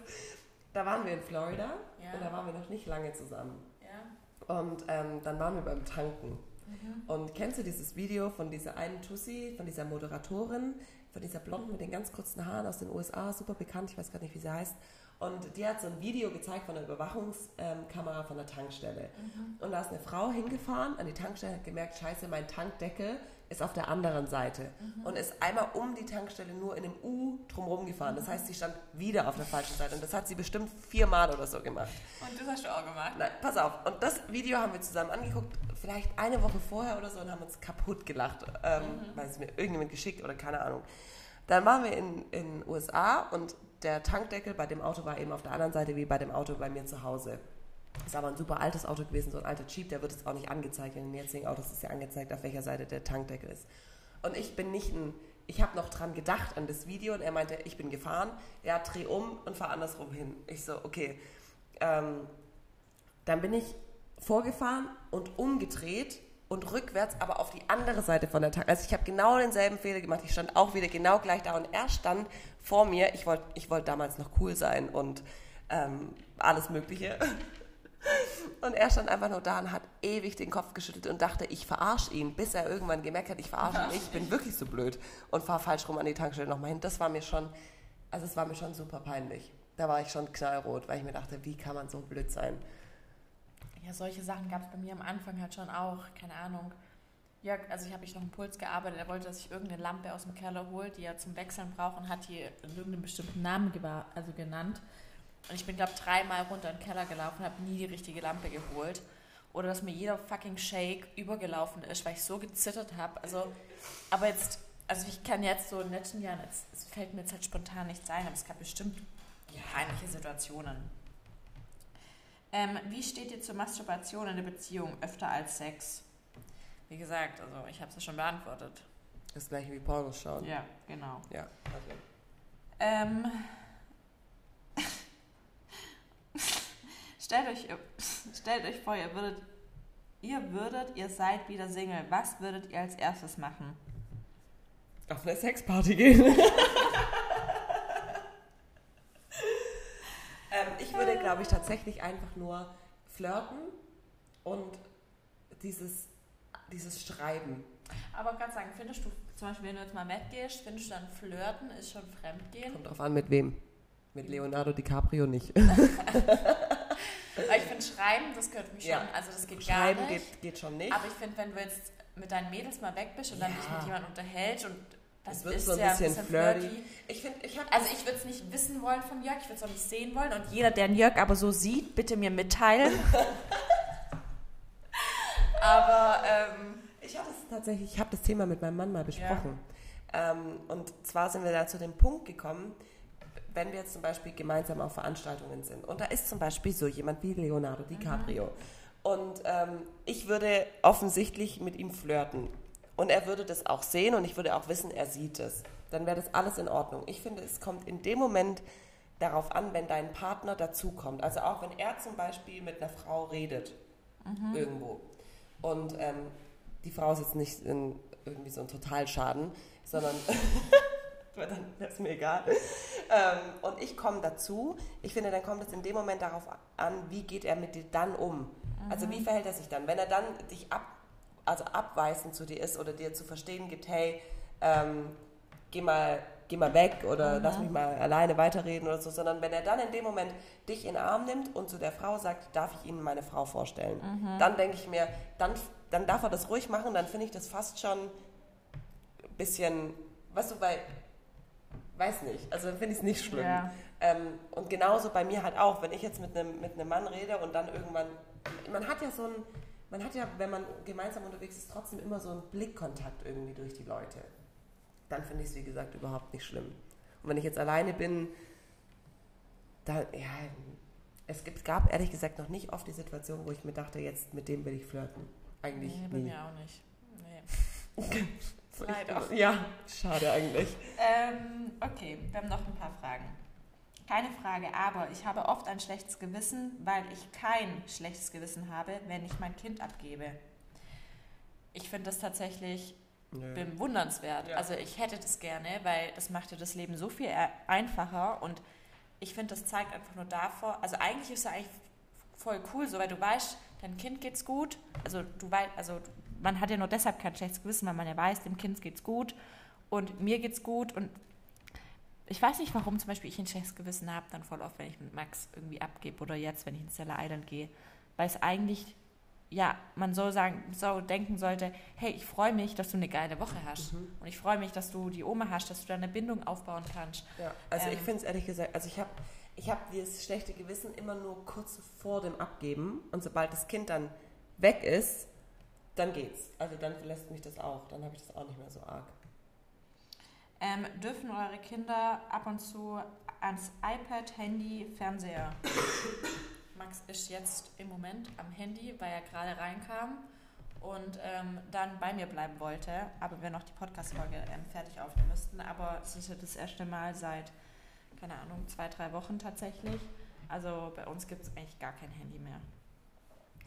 Da waren wir in Florida Ja. und da waren wir noch nicht lange zusammen. Und ähm, dann waren wir beim Tanken. Mhm. Und kennst du dieses Video von dieser einen Tussi, von dieser Moderatorin, von dieser Blonden mit den ganz kurzen Haaren aus den USA, super bekannt, ich weiß gar nicht, wie sie heißt. Und die hat so ein Video gezeigt von der Überwachungskamera von der Tankstelle. Und da ist eine Frau hingefahren an die Tankstelle, hat gemerkt, scheiße, mein Tankdeckel ist auf der anderen Seite. Und ist einmal um die Tankstelle nur in einem U drumherum gefahren. Das heißt, sie stand wieder auf der falschen Seite. Und das hat sie bestimmt viermal oder so gemacht. Und das hast du auch gemacht. Nein, pass auf. Und das Video haben wir zusammen angeguckt, vielleicht eine Woche vorher oder so, und haben uns kaputt gelacht, ähm, weil es mir irgendjemand geschickt oder keine Ahnung. Dann waren wir in den USA und der Tankdeckel bei dem Auto war eben auf der anderen Seite wie bei dem Auto bei mir zu Hause. Ist aber ein super altes Auto gewesen, so ein alter Jeep, der wird jetzt auch nicht angezeigt. In den jetzigen Autos ist ja angezeigt, auf welcher Seite der Tankdeckel ist. Und ich bin nicht ein, ich habe noch dran gedacht an das Video und er meinte, ich bin gefahren, ja, dreh um und fahr andersrum hin. Ich so, okay. Ähm, dann bin ich vorgefahren und umgedreht und rückwärts, aber auf die andere Seite von der Tank. Also ich habe genau denselben Fehler gemacht. Ich stand auch wieder genau gleich da und er stand vor mir. Ich wollte ich wollt damals noch cool sein und ähm, alles Mögliche. Und er stand einfach nur da und hat ewig den Kopf geschüttelt und dachte, ich verarsche ihn, bis er irgendwann gemerkt hat, ich verarsche ihn. Ich bin wirklich so blöd und fahre falsch rum an die Tankstelle nochmal hin. Das war mir schon, also es war mir schon super peinlich. Da war ich schon knallrot, weil ich mir dachte, wie kann man so blöd sein? Ja, solche Sachen gab es bei mir am Anfang halt schon auch, keine Ahnung. Jörg, also ich habe ich noch im Puls gearbeitet, er wollte, dass ich irgendeine Lampe aus dem Keller hole, die er zum Wechseln braucht und hat hier irgendeinen bestimmten Namen also genannt. Und ich bin, glaube dreimal runter in den Keller gelaufen und habe nie die richtige Lampe geholt. Oder dass mir jeder fucking Shake übergelaufen ist, weil ich so gezittert habe. Also, aber jetzt, also ich kann jetzt so in den letzten Jahren, jetzt, es fällt mir jetzt halt spontan nichts ein, aber es gab bestimmt peinliche Situationen. Ähm, wie steht ihr zur Masturbation in der Beziehung öfter als Sex? Wie gesagt, also ich habe es ja schon beantwortet. Das gleiche wie Pornos schauen. Ja, genau. Ja. Also. Ähm, stellt, euch, stellt euch vor, ihr würdet, ihr würdet, ihr seid wieder Single. Was würdet ihr als erstes machen? Auf eine Sexparty gehen. ähm, ich würde, glaube ich, tatsächlich einfach nur flirten und dieses, dieses Schreiben. Aber gerade sagen, findest du, zum Beispiel, wenn du jetzt mal weggehst, findest du dann Flirten ist schon Fremdgehen? Kommt drauf an, mit wem. Mit Leonardo DiCaprio nicht. Weil ich finde, Schreiben, das gehört mich Ja. schon, also das geht Schreiben gar nicht. geht, geht schon nicht. Aber ich finde, wenn du jetzt mit deinen Mädels mal weg bist und dann Ja. dich mit jemandem unterhältst und das Es wird ist so ein ja bisschen flirty. Ich finde, ich Also ich würde es nicht wissen wollen von Jörg, ich würde es auch nicht sehen wollen und jeder, der den Jörg aber so sieht, bitte mir mitteilen. aber ähm, Ich habe das tatsächlich, ich habe das Thema mit meinem Mann mal besprochen. Ähm, und zwar sind wir da zu dem Punkt gekommen, wenn wir jetzt zum Beispiel gemeinsam auf Veranstaltungen sind. Und da ist zum Beispiel so jemand wie Leonardo DiCaprio. Und ähm, ich würde offensichtlich mit ihm flirten. Und er würde das auch sehen und ich würde auch wissen, er sieht es, dann wäre das alles in Ordnung. Ich finde, es kommt in dem Moment darauf an, wenn dein Partner dazukommt. Also auch wenn er zum Beispiel mit einer Frau redet irgendwo. Und ähm, die Frau ist jetzt nicht in irgendwie so ein Totalschaden, sondern weil dann ist mir egal. Ähm, und ich komme dazu. Ich finde, dann kommt es in dem Moment darauf an, wie geht er mit dir dann um. Also wie verhält er sich dann? Wenn er dann dich ab, also abweisend zu dir ist oder dir zu verstehen gibt, hey, ähm, geh mal geh mal weg oder lass mich mal alleine weiterreden oder so, sondern wenn er dann in dem Moment dich in den Arm nimmt und zu der Frau sagt, darf ich Ihnen meine Frau vorstellen, dann denke ich mir, dann, dann darf er das ruhig machen, dann finde ich das fast schon ein bisschen, weißt du, weil, weiß nicht, also finde ich es nicht schlimm. Ja. Ähm, und genauso bei mir halt auch, wenn ich jetzt mit einem mit einem Mann rede und dann irgendwann, man hat ja so ein, man hat ja, wenn man gemeinsam unterwegs ist, trotzdem immer so einen Blickkontakt irgendwie durch die Leute. Dann finde ich es, wie gesagt, überhaupt nicht schlimm. Und wenn ich jetzt alleine bin, dann, ja, es gibt, gab ehrlich gesagt noch nicht oft die Situation, wo ich mir dachte, jetzt mit dem will ich flirten. Eigentlich Nee, bei nie. mir auch nicht. Nee. Leider. Ja, schade eigentlich. Ähm, okay, wir haben noch ein paar Fragen. Keine Frage, aber ich habe oft ein schlechtes Gewissen, weil ich kein schlechtes Gewissen habe, wenn ich mein Kind abgebe. Ich finde das tatsächlich Nö. bewundernswert. Ja. Also ich hätte das gerne, weil das macht dir das Leben so viel e- einfacher und ich finde, das zeigt einfach nur davor, also eigentlich ist es eigentlich voll cool, so weil du weißt, dein Kind geht's gut, also du weißt, also man hat ja nur deshalb kein schlechtes Gewissen, weil man ja weiß, dem Kind geht's gut und mir geht's gut und ich weiß nicht, warum zum Beispiel ich ein schlechtes Gewissen habe, dann voll oft, wenn ich mit Max irgendwie abgebe oder jetzt, wenn ich ins Stella Island gehe, weil es eigentlich ja, man so sagen, so denken sollte, hey, ich freue mich, dass du eine geile Woche hast. Mhm. Und ich freue mich, dass du die Oma hast, dass du da eine Bindung aufbauen kannst. Ja, also ich Ähm. finde es ehrlich gesagt, also ich habe ich hab dieses schlechte Gewissen immer nur kurz vor dem Abgeben und sobald das Kind dann weg ist, dann geht's. Also dann verlässt mich das auch, dann habe ich das auch nicht mehr so arg. Ähm, dürfen eure Kinder ab und zu ans iPad, Handy, Fernseher? Max ist jetzt im Moment am Handy, weil er gerade reinkam und ähm, dann bei mir bleiben wollte, aber wir noch die Podcast-Folge ähm, fertig aufnehmen müssten. Aber es ist ja das erste Mal seit, keine Ahnung, zwei, drei Wochen tatsächlich. Also bei uns gibt es eigentlich gar kein Handy mehr.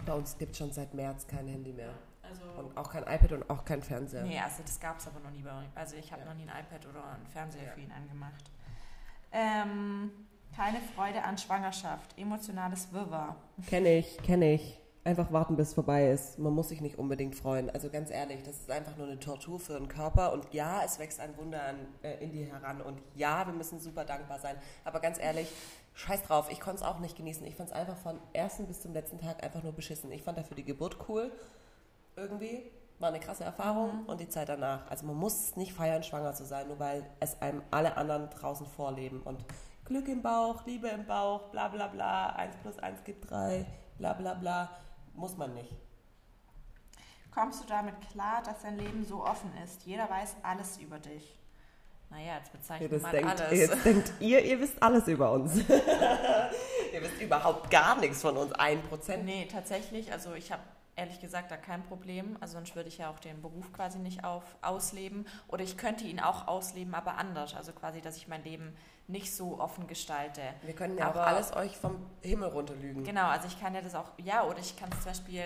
Bei uns gibt es schon seit März kein Handy mehr. Also Und auch kein iPad und auch kein Fernseher. Nee, also das gab es aber noch nie bei uns. Also ich habe Ja. noch nie ein iPad oder einen Fernseher Ja. für ihn angemacht. Ähm, keine Freude an Schwangerschaft, emotionales Wirrwarr. Kenne ich, kenne ich. Einfach warten, bis es vorbei ist. Man muss sich nicht unbedingt freuen. Also ganz ehrlich, das ist einfach nur eine Tortur für den Körper. Und ja, es wächst ein Wunder an, äh, in dir heran. Und ja, wir müssen super dankbar sein. Aber ganz ehrlich, scheiß drauf, ich konnte es auch nicht genießen. Ich fand es einfach von ersten bis zum letzten Tag einfach nur beschissen. Ich fand dafür die Geburt cool. Irgendwie. War eine krasse Erfahrung. Und die Zeit danach. Also man muss nicht feiern, schwanger zu sein, nur weil es einem alle anderen draußen vorleben. Und Glück im Bauch, Liebe im Bauch, bla bla bla, 1 plus 1 gibt 3, bla bla bla. Muss man nicht. Kommst du damit klar, dass dein Leben so offen ist? Jeder weiß alles über dich. Naja, jetzt Ja, bezeichnet das man denkt, alles. jetzt denkt ihr, ihr wisst alles über uns. ihr wisst überhaupt gar nichts von uns, ein Prozent. Nee, tatsächlich, also ich habe ehrlich gesagt da kein Problem. Also sonst würde ich ja auch den Beruf quasi nicht auf, ausleben. Oder ich könnte ihn auch ausleben, aber anders. Also quasi, dass ich mein Leben nicht so offen gestalte. Wir können ja Aber- auch alles euch vom Himmel runterlügen. Genau, also ich kann ja das auch, ja, oder ich kann zum Beispiel,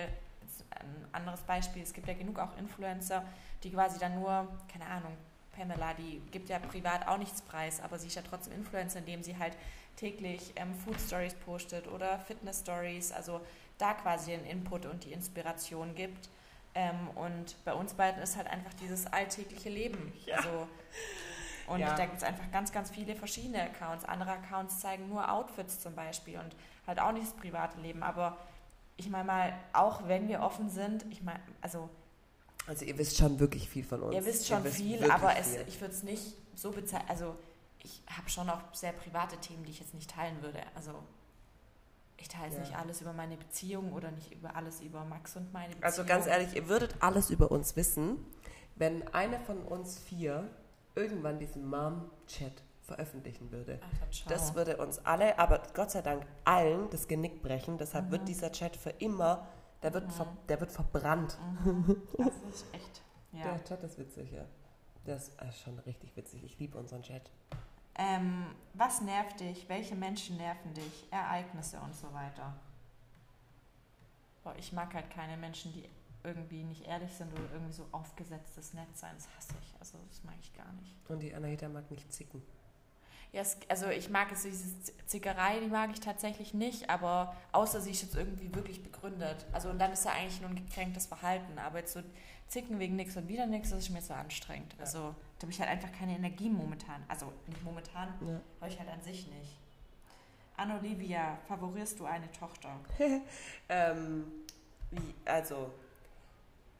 ein anderes Beispiel, es gibt ja genug auch Influencer, die quasi dann nur, keine Ahnung, Pamela, die gibt ja privat auch nichts preis, aber sie ist ja trotzdem Influencer, indem sie halt täglich ähm, Food Stories postet oder Fitness Stories, also da quasi den Input und die Inspiration gibt. Ähm, und bei uns beiden ist halt einfach dieses alltägliche Leben. Ja. Also, und Ja. da gibt es einfach ganz, ganz viele verschiedene Accounts. Andere Accounts zeigen nur Outfits zum Beispiel und halt auch nicht das private Leben. Aber ich meine mal, auch wenn wir offen sind, ich meine, also Also ihr wisst schon wirklich viel von uns. ihr wisst schon viel, wirklich aber es, viel. ich würde es nicht so bezeichnen. Also ich habe schon auch sehr private Themen, die ich jetzt nicht teilen würde. Also ich teile jetzt Ja. nicht alles über meine Beziehung oder nicht über alles über Max und meine Beziehung. Also ganz ehrlich, ihr würdet alles über uns wissen, wenn eine von uns vier irgendwann diesen Mom-Chat veröffentlichen würde. Ach. Das würde uns alle, aber Gott sei Dank allen das Genick brechen. Deshalb Mhm. wird dieser Chat für immer, der wird, ver, der wird verbrannt. Mhm. Das ist echt. Ja. Der Chat ist witzig, ja. Der ist äh, schon richtig witzig. Ich liebe unseren Chat. Ähm, was nervt dich? Welche Menschen nerven dich? Ereignisse und so weiter. Boah, ich mag halt keine Menschen, die irgendwie nicht ehrlich sind oder irgendwie so aufgesetztes Nettsein. Das hasse ich. Also das mag ich gar nicht. Und die Anahita mag nicht zicken. Ja, es, also ich mag es, diese Zickerei, die mag ich tatsächlich nicht, aber außer sie ist jetzt irgendwie wirklich begründet. Also und dann ist ja eigentlich nur ein gekränktes Verhalten. Aber jetzt so zicken wegen nichts und wieder nichts, das ist mir so anstrengend. Ja. Also da habe ich halt einfach keine Energie momentan. Also nicht momentan, Ja. habe ich halt an sich nicht. Ann-Olivia, favorierst du eine Tochter? Ähm, wie, also,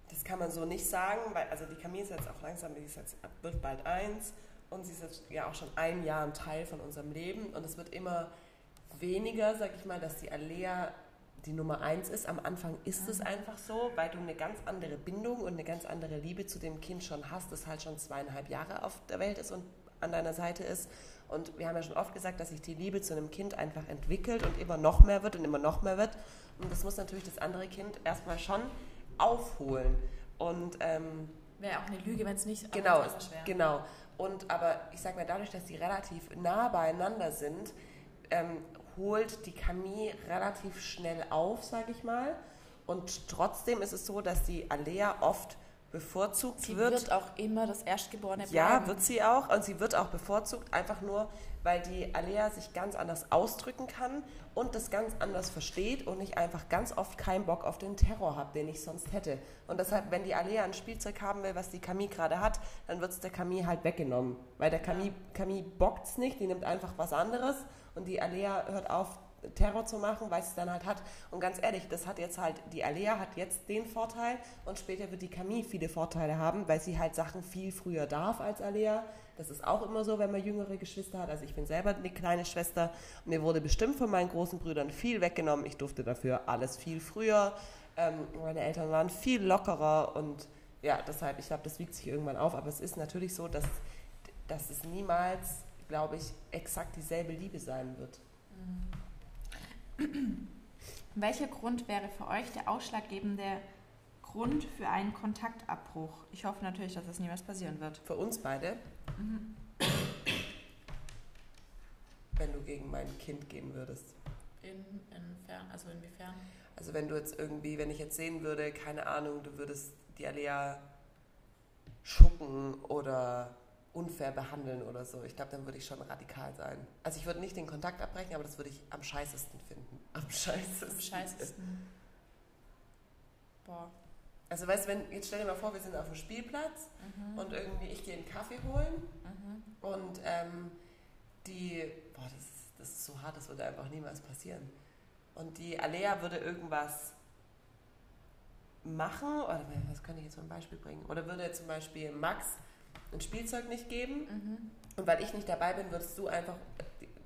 das kann man so nicht sagen, weil also die Camille ist jetzt auch langsam, die ist jetzt, wird bald eins und sie ist jetzt ja auch schon ein Jahr ein Teil von unserem Leben und es wird immer weniger, sag ich mal, dass die Alea die Nummer eins ist. Am Anfang ist es einfach so, weil du eine ganz andere Bindung und eine ganz andere Liebe zu dem Kind schon hast, das halt schon zweieinhalb Jahre auf der Welt ist und an deiner Seite ist. Und wir haben ja schon oft gesagt, dass sich die Liebe zu einem Kind einfach entwickelt und immer noch mehr wird und immer noch mehr wird. Und das muss natürlich das andere Kind erstmal schon aufholen. Und ähm, Wäre auch eine Lüge, wenn es nicht genau, wäre. genau. Und aber ich sag mal, dadurch, dass die relativ nah beieinander sind, ähm, holt die Camille relativ schnell auf, sag ich mal. Und trotzdem ist es so, dass die Alea oft bevorzugt Sie wird. wird, auch immer das Erstgeborene bleiben. Ja, wird sie auch. Und sie wird auch bevorzugt, einfach nur, weil die Alea sich ganz anders ausdrücken kann und das ganz anders versteht und ich einfach ganz oft keinen Bock auf den Terror habe, den ich sonst hätte. Und deshalb, wenn die Alea ein Spielzeug haben will, was die Camille gerade hat, dann wird es der Camille halt weggenommen. Weil der Camille, Camille bockt es nicht, die nimmt einfach was anderes und die Alea hört auf, Terror zu machen, weil sie es dann halt hat. Und ganz ehrlich, das hat jetzt halt, die Alea hat jetzt den Vorteil und später wird die Camille viele Vorteile haben, weil sie halt Sachen viel früher darf als Alea. Das ist auch immer so, wenn man jüngere Geschwister hat. Also ich bin selber eine kleine Schwester. Mir wurde bestimmt von meinen großen Brüdern viel weggenommen. Ich durfte dafür alles viel früher. Ähm, meine Eltern waren viel lockerer und ja, deshalb, ich glaube, das wiegt sich irgendwann auf. Aber es ist natürlich so, dass, dass es niemals, glaube ich, exakt dieselbe Liebe sein wird. Welcher Grund wäre für euch der ausschlaggebende Grund für einen Kontaktabbruch? Ich hoffe natürlich, dass das niemals passieren wird. Für uns beide, wenn du gegen mein Kind gehen würdest. In, infern, also inwiefern? Also wenn du jetzt irgendwie, wenn ich jetzt sehen würde, keine Ahnung, du würdest die Alea schucken oder unfair behandeln oder so, ich glaube, dann würde ich schon radikal sein. Also ich würde nicht den Kontakt abbrechen, aber das würde ich am scheißesten finden. Am scheißesten. Am scheißesten. Boah. Also weißt du, wenn, jetzt stell dir mal vor, wir sind auf dem Spielplatz Mhm. und irgendwie ich gehe einen Kaffee holen Mhm. und ähm, die, boah, das ist, das ist so hart, das würde einfach niemals passieren. Und die Alea würde irgendwas machen, oder was kann ich jetzt für ein Beispiel bringen? Oder würde zum Beispiel Max ein Spielzeug nicht geben Mhm. und weil ich nicht dabei bin, würdest du einfach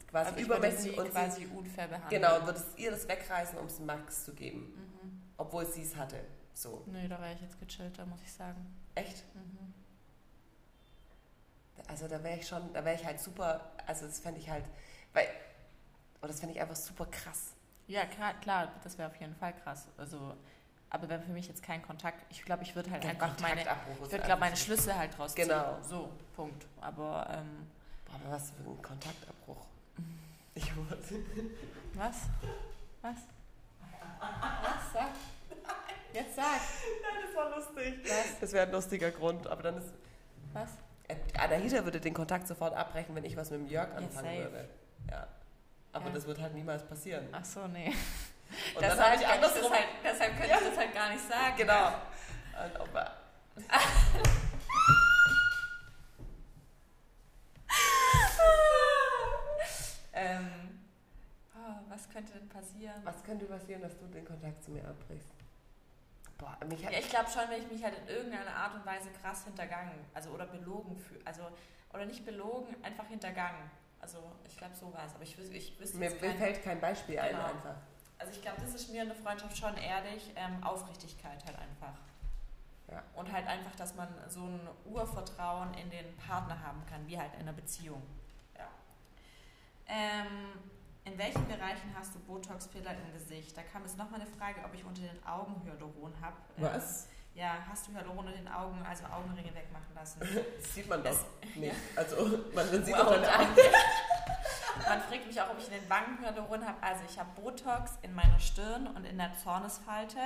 quasi Also ich würde übermäßig sie und quasi unfair behandeln. genau, würdest ihr das wegreißen, um es Max zu geben, Mhm. obwohl sie es hatte. So, Nee, da wäre ich jetzt gechillter, muss ich sagen. echt? Mhm. Also da wäre ich schon, da wäre ich halt super, also das fände ich halt, weil, oder das fände ich einfach super krass. Ja, klar, klar das wäre auf jeden Fall krass. Also, aber wenn für mich jetzt kein Kontakt, ich glaube, ich würde halt Der einfach meine, ich würde glaube meine einfach- Schlüsse halt draus ziehen. Genau. So, Punkt. Aber ähm, Boah, aber was für ein Kontaktabbruch. Ich wurde. was? Was? Was? Sag. Jetzt sag. Nein, das war lustig. Was? Das wäre ein lustiger Grund, aber dann ist. Was? Äh, Anahita würde den Kontakt sofort abbrechen, wenn ich was mit dem Jörg anfangen würde. Ja. Aber Ja. das wird halt niemals passieren. Ach so, nee. Und deshalb, dann habe ich andersrum. halt, deshalb könnte Ja. ich das halt gar nicht sagen. Genau. Ähm, oh, was könnte denn passieren? Was könnte passieren, dass du den Kontakt zu mir abbrichst? Boah, mich. Ja, ich glaube schon, wenn ich mich halt in irgendeiner Art und Weise krass hintergangen, also oder belogen fühle, also oder nicht belogen, einfach hintergangen. Also ich glaube so war es, aber ich, ich wüsste mir, mir fällt kein Beispiel ein Genau. einfach. Also ich glaube, das ist mir in der Freundschaft schon ehrlich, ähm, Aufrichtigkeit halt einfach. Ja. Und halt einfach, dass man so ein Urvertrauen in den Partner haben kann, wie halt in einer Beziehung. Ja. Ähm, in welchen Bereichen hast du Botox-Filler im Gesicht? Da kam jetzt nochmal eine Frage, ob ich unter den Augen Hyaluron habe. Was? Ja, hast du Hyaluron unter den Augen, also Augenringe wegmachen lassen? Das sieht man doch Es- nicht. ja. Also man sieht Wow, doch deine Augen. Man fragt mich auch, ob ich in den Wangen Hyaluron habe. Also ich habe Botox in meiner Stirn und in der Zornesfalte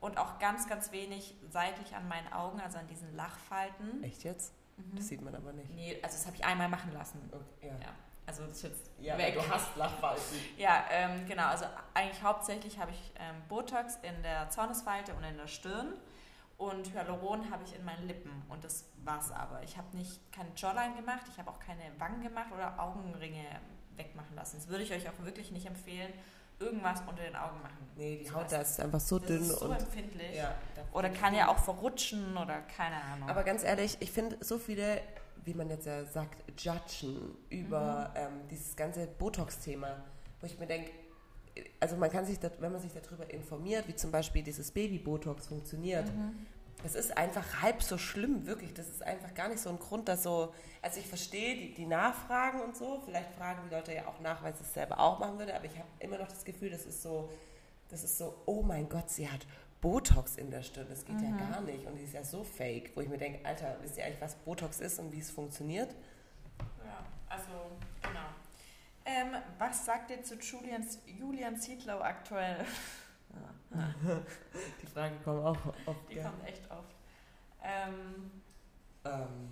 und auch ganz, ganz wenig seitlich an meinen Augen, also an diesen Lachfalten. Echt jetzt? Mhm. Das sieht man aber nicht. Nee, also das habe ich einmal machen lassen. Okay, ja. Ja, also das ist jetzt Ja, weg. du hast Lachfalten. Ja, ähm, genau. Also eigentlich hauptsächlich habe ich ähm, Botox in der Zornesfalte und in der Stirn. Und Hyaluron habe ich in meinen Lippen. Und das war's aber. Ich habe nicht keine Jawline gemacht, ich habe auch keine Wangen gemacht oder Augenringe wegmachen lassen. Das würde ich euch auch wirklich nicht empfehlen. Irgendwas unter den Augen machen. Nee, die So Haut da ist einfach so Das dünn ist so und. empfindlich. Ja, Oder kann ja auch verrutschen oder keine Ahnung. Aber ganz ehrlich, ich finde so viele, wie man jetzt ja sagt, judgen über ähm, dieses ganze Botox-Thema, wo ich mir denke, also man kann sich, da, wenn man sich darüber informiert, wie zum Beispiel dieses Baby-Botox funktioniert, das ist einfach halb so schlimm, wirklich. Das ist einfach gar nicht so ein Grund, dass so, also ich verstehe die, die Nachfragen und so, vielleicht fragen die Leute ja auch nach, weil sie es selber auch machen würde, aber ich habe immer noch das Gefühl, das ist so, das ist so, oh mein Gott, sie hat Botox in der Stirn, das geht ja gar nicht und die ist ja so fake, wo ich mir denke, Alter, wisst ihr eigentlich, was Botox ist und wie es funktioniert? Ja, also genau. Ähm, was sagt ihr zu Julian, Julian Zietlow aktuell? Die Frage kommt auch oft. Die ja. kommt echt oft. Ähm, Ähm,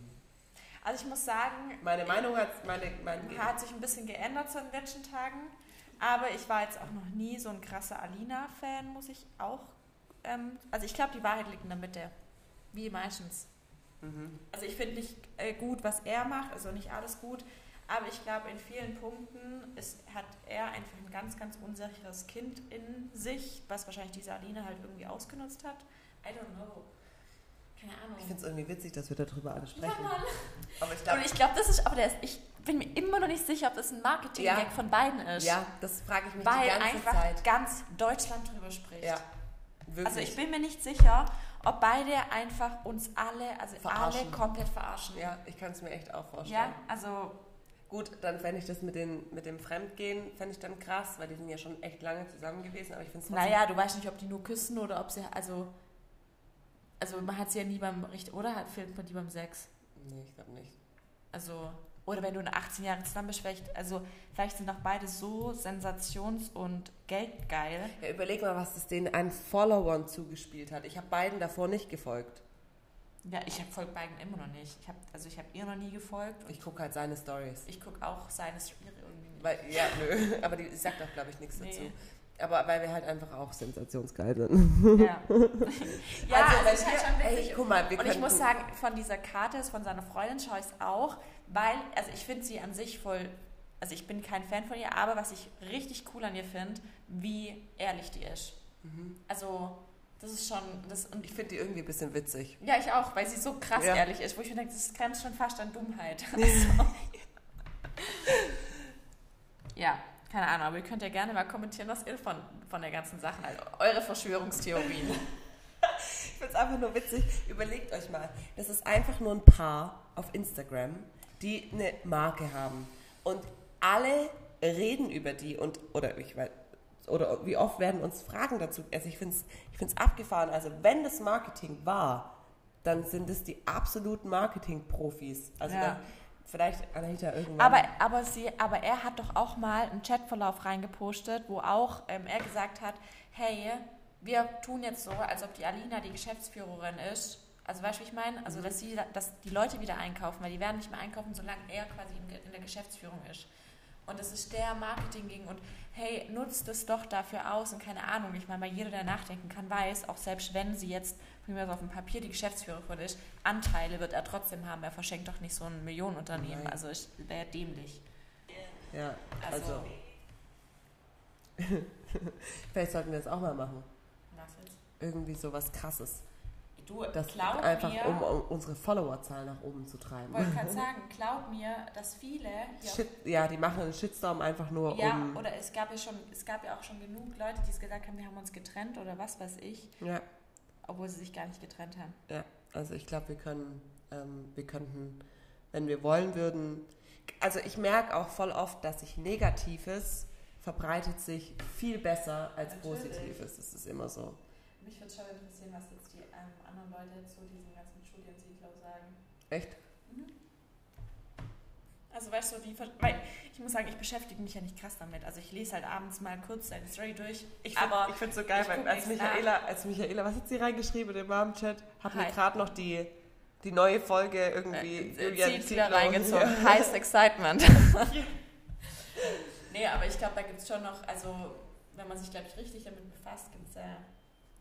also ich muss sagen, meine Meinung hat, meine, meine, hat sich ein bisschen geändert zu den letzten Tagen. Aber ich war jetzt auch noch nie so ein krasser Alina-Fan, muss ich auch. Ähm, also ich glaube, die Wahrheit liegt in der Mitte. Wie meistens. mhm. Also ich finde nicht äh, gut, was er macht, also nicht alles gut. Aber ich glaube, in vielen Punkten ist, hat er einfach ein ganz, ganz unsicheres Kind in sich, was wahrscheinlich diese Aline halt irgendwie ausgenutzt hat. I don't know. Keine Ahnung. Ich finde es irgendwie witzig, dass wir darüber alle sprechen. Mann. Aber ich Und glaube, ich glaube, das ist, aber der ist, ich bin mir immer noch nicht sicher, ob das ein Marketing-Gag Ja. von beiden ist. ja, das frage ich mich weil die ganze einfach Zeit. ganz Deutschland drüber spricht. Ja, wirklich. Also ich bin mir nicht sicher, ob beide einfach uns alle, also Verarschen. alle komplett verarschen. ja, ich kann es mir echt auch vorstellen. Ja, also Gut, dann fände ich das mit, den, mit dem Fremdgehen, fände ich dann krass, weil die sind ja schon echt lange zusammen gewesen, aber ich finde es. Naja, du weißt nicht, ob die nur küssen oder ob sie, also, also man hat sie ja nie beim, Richt- oder hat, filmt man die beim Sex? Nee, ich glaube nicht. Also, oder wenn du eine 18 Jahre zusammen bist, vielleicht, also, vielleicht sind auch beide so sensations- und geldgeil. Ja, überleg mal, was das denen an Followern zugespielt hat. Ich habe beiden davor nicht gefolgt. Ja, ich habe folgt beiden immer noch nicht. Ich hab, also ich habe ihr noch nie gefolgt Ich gucke halt seine Stories. ich gucke auch seine ihre irgendwie nicht. Weil, ja, nö, aber die sagt auch, glaube ich, nichts Nee. dazu. Aber weil wir halt einfach auch sensationsgeil sind. Ja, ja Also, es ist halt schon ey, witzig. guck mal, wir Und ich muss sagen, von dieser Karte, von seiner Freundin, schaue ich es auch, weil, also ich finde sie an sich voll, also ich bin kein Fan von ihr, aber was ich richtig cool an ihr finde, wie ehrlich die ist. Also, das ist schon, das, und Ich finde die irgendwie ein bisschen witzig. ja, ich auch, weil sie so krass Ja. ehrlich ist, wo ich mir denke, das grenzt schon fast an Dummheit. Also, ja, keine Ahnung, aber ihr könnt ja gerne mal kommentieren, was ihr von, von der ganzen Sache, also eure Verschwörungstheorien. Ich finde es einfach nur witzig. Überlegt euch mal, das ist einfach nur ein Paar auf Instagram, die eine Marke haben. Und alle reden über die und, oder ich weiß, oder wie oft werden uns Fragen dazu, also ich finde es ich find's abgefahren. Also wenn das Marketing war, dann sind es die absoluten Marketing-Profis. Also Ja. dann, vielleicht Anahita irgendwann. Aber, aber, sie, aber er hat doch auch mal einen Chatverlauf reingepostet, wo auch ähm, er gesagt hat, hey, wir tun jetzt so, als ob die Alina die Geschäftsführerin ist. Also weißt du, wie ich meine? Also dass, sie, dass die Leute wieder einkaufen, weil die werden nicht mehr einkaufen, solange er quasi in, in der Geschäftsführung ist. Und das ist der Marketing ging und hey, nutzt es doch dafür aus und keine Ahnung. Ich meine, weil jeder, der nachdenken kann, weiß, auch selbst wenn sie jetzt, wie man so auf dem Papier die Geschäftsführerin ist, Anteile wird er trotzdem haben. Er verschenkt doch nicht so ein Millionenunternehmen. Nein. Also ich wäre dämlich. ja, Also, also, vielleicht sollten wir das auch mal machen. was ist? Irgendwie so was krasses. Du, Das glaub einfach, mir, um, um unsere Followerzahl nach oben zu treiben. wollte gerade sagen, glaub mir, dass viele Shit, ja, die machen einen Shitstorm einfach nur ja, um. oder es gab ja schon, es gab ja auch schon genug Leute, die es gesagt haben, wir haben uns getrennt oder was weiß ich, Ja, obwohl sie sich gar nicht getrennt haben. ja. Also ich glaube, wir können, ähm, wir könnten, wenn wir wollen würden, also ich merke auch voll oft, dass sich Negatives verbreitet sich viel besser als Natürlich. Positives. Das ist immer so. Mich würde schon interessieren, was jetzt die ähm, anderen Leute zu diesen ganzen Studiensiedler sagen. Echt? Also weißt du, die, weil ich muss sagen, ich beschäftige mich ja nicht krass damit. Also ich lese halt abends mal kurz seine Story durch. Ich aber finde find so geil, ich weil als Michaela, als Michaela, was hat sie reingeschrieben in dem Mom-Chat? Hat mir gerade noch die, die neue Folge irgendwie äh, Julian Ziegler reingezogen. Heiß Excitement. nee, aber ich glaube, da gibt es schon noch, also wenn man sich, glaube ich, richtig damit befasst, gibt es ja.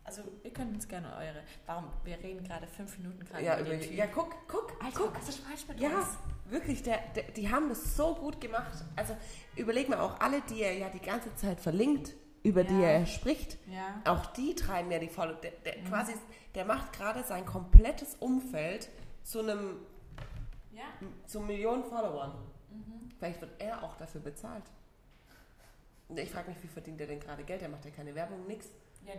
Also wir können uns gerne eure. Warum? Wir reden gerade fünf Minuten gerade Ja, über den Typ. ja, guck, guck, Alter, guck. ist falsch mit Ja, uns? wirklich, der, der, die haben das so gut gemacht. Also überleg mal, auch alle, die er ja die ganze Zeit verlinkt, über die Ja. er spricht, Ja. auch die treiben ja die Follow. Der, der, Mhm. quasi, der macht gerade sein komplettes Umfeld zu einem Ja. zu Millionen Followern. Mhm. Vielleicht wird er auch dafür bezahlt. Und Ich frage mich, wie verdient er denn gerade Geld? Er macht ja keine Werbung, nix. Ja,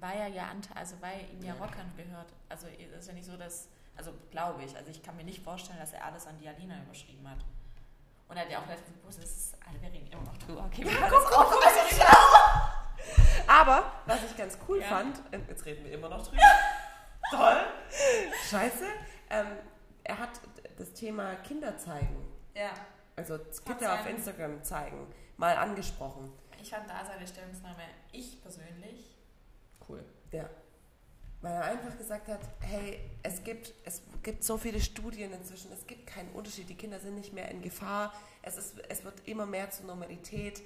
weil er ja Anteil, also weil ihm ja Ja. Rockern gehört. Also es ist ja nicht so, dass, also glaube ich, also ich kann mir nicht vorstellen, dass er alles an die Alina überschrieben hat. Und er hat ja auch letztens das ist, also wir reden immer noch drüber. Okay, wir hören das auf. Aber, was ich ganz cool Ja. fand, äh, jetzt reden wir immer noch drüber. Toll. Scheiße. Ähm, er hat das Thema Kinder zeigen, Ja, also Kinder auf Instagram zeigen, mal angesprochen. ich fand da seine Stellungnahme, ich persönlich, Cool. Ja. Weil er einfach gesagt hat, hey, es gibt, es gibt so viele Studien inzwischen, es gibt keinen Unterschied, die Kinder sind nicht mehr in Gefahr, es, ist, es wird immer mehr zur Normalität.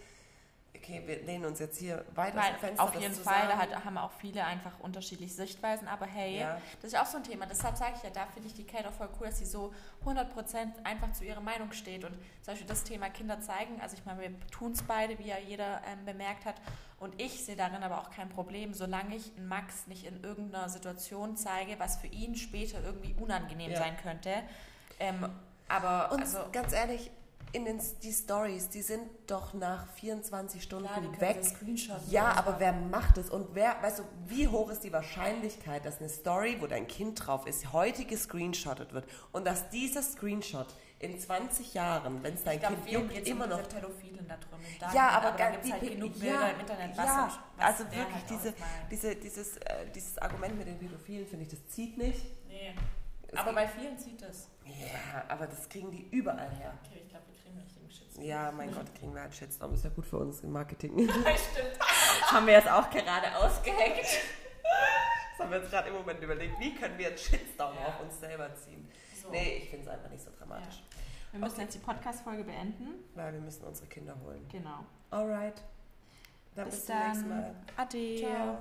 Okay, wir lehnen uns jetzt hier weit aus weil dem Fenster. auf jeden Fall, da hat, haben auch viele einfach unterschiedliche Sichtweisen, aber hey, Ja. das ist auch so ein Thema. Deshalb sage ich ja, da finde ich die Kate auch voll cool, dass sie so 100% einfach zu ihrer Meinung steht. Und zum Beispiel das Thema Kinder zeigen, also ich meine, wir tun es beide, wie ja jeder ähm, bemerkt hat. Und ich sehe darin aber auch kein Problem, solange ich Max nicht in irgendeiner Situation zeige, was für ihn später irgendwie unangenehm Ja. sein könnte. Ähm, aber Und also, ganz ehrlich, in den, die Stories, die sind doch nach 24 Stunden klar, weg. Ja, aber wer macht es? Und wer, weißt du, wie hoch ist die Wahrscheinlichkeit, dass eine Story, wo dein Kind drauf ist, heute gescreenshottet wird und dass dieser Screenshot in 20 Jahren, wenn es dein ich glaube, Kind juckt, immer noch Pädophilen da. Ja, aber, da gar- gibt die es halt genug ja, Bilder im Internet, was, ja, was also wirklich halt diese, diese, dieses, äh, dieses Argument mit den Pädophilen finde ich, das zieht nicht. Nee. Es Aber bei vielen zieht es. ja, aber das kriegen die überall her. Okay, ich glaube, wir kriegen nicht den Shitstorm. Ja, mein Gott, kriegen wir einen Shitstorm. Ist ja gut für uns im Marketing. Stimmt. Haben wir jetzt auch gerade ausgehängt. Das haben wir jetzt gerade im Moment überlegt, wie können wir einen Shitstorm Ja. auf uns selber ziehen. So. Nee, ich finde es einfach nicht so dramatisch. Wir müssen jetzt die Podcast-Folge beenden. Weil wir müssen unsere Kinder holen. Genau. Alright. Dann bis, Bis zum nächsten. Mal. Ade. Ciao.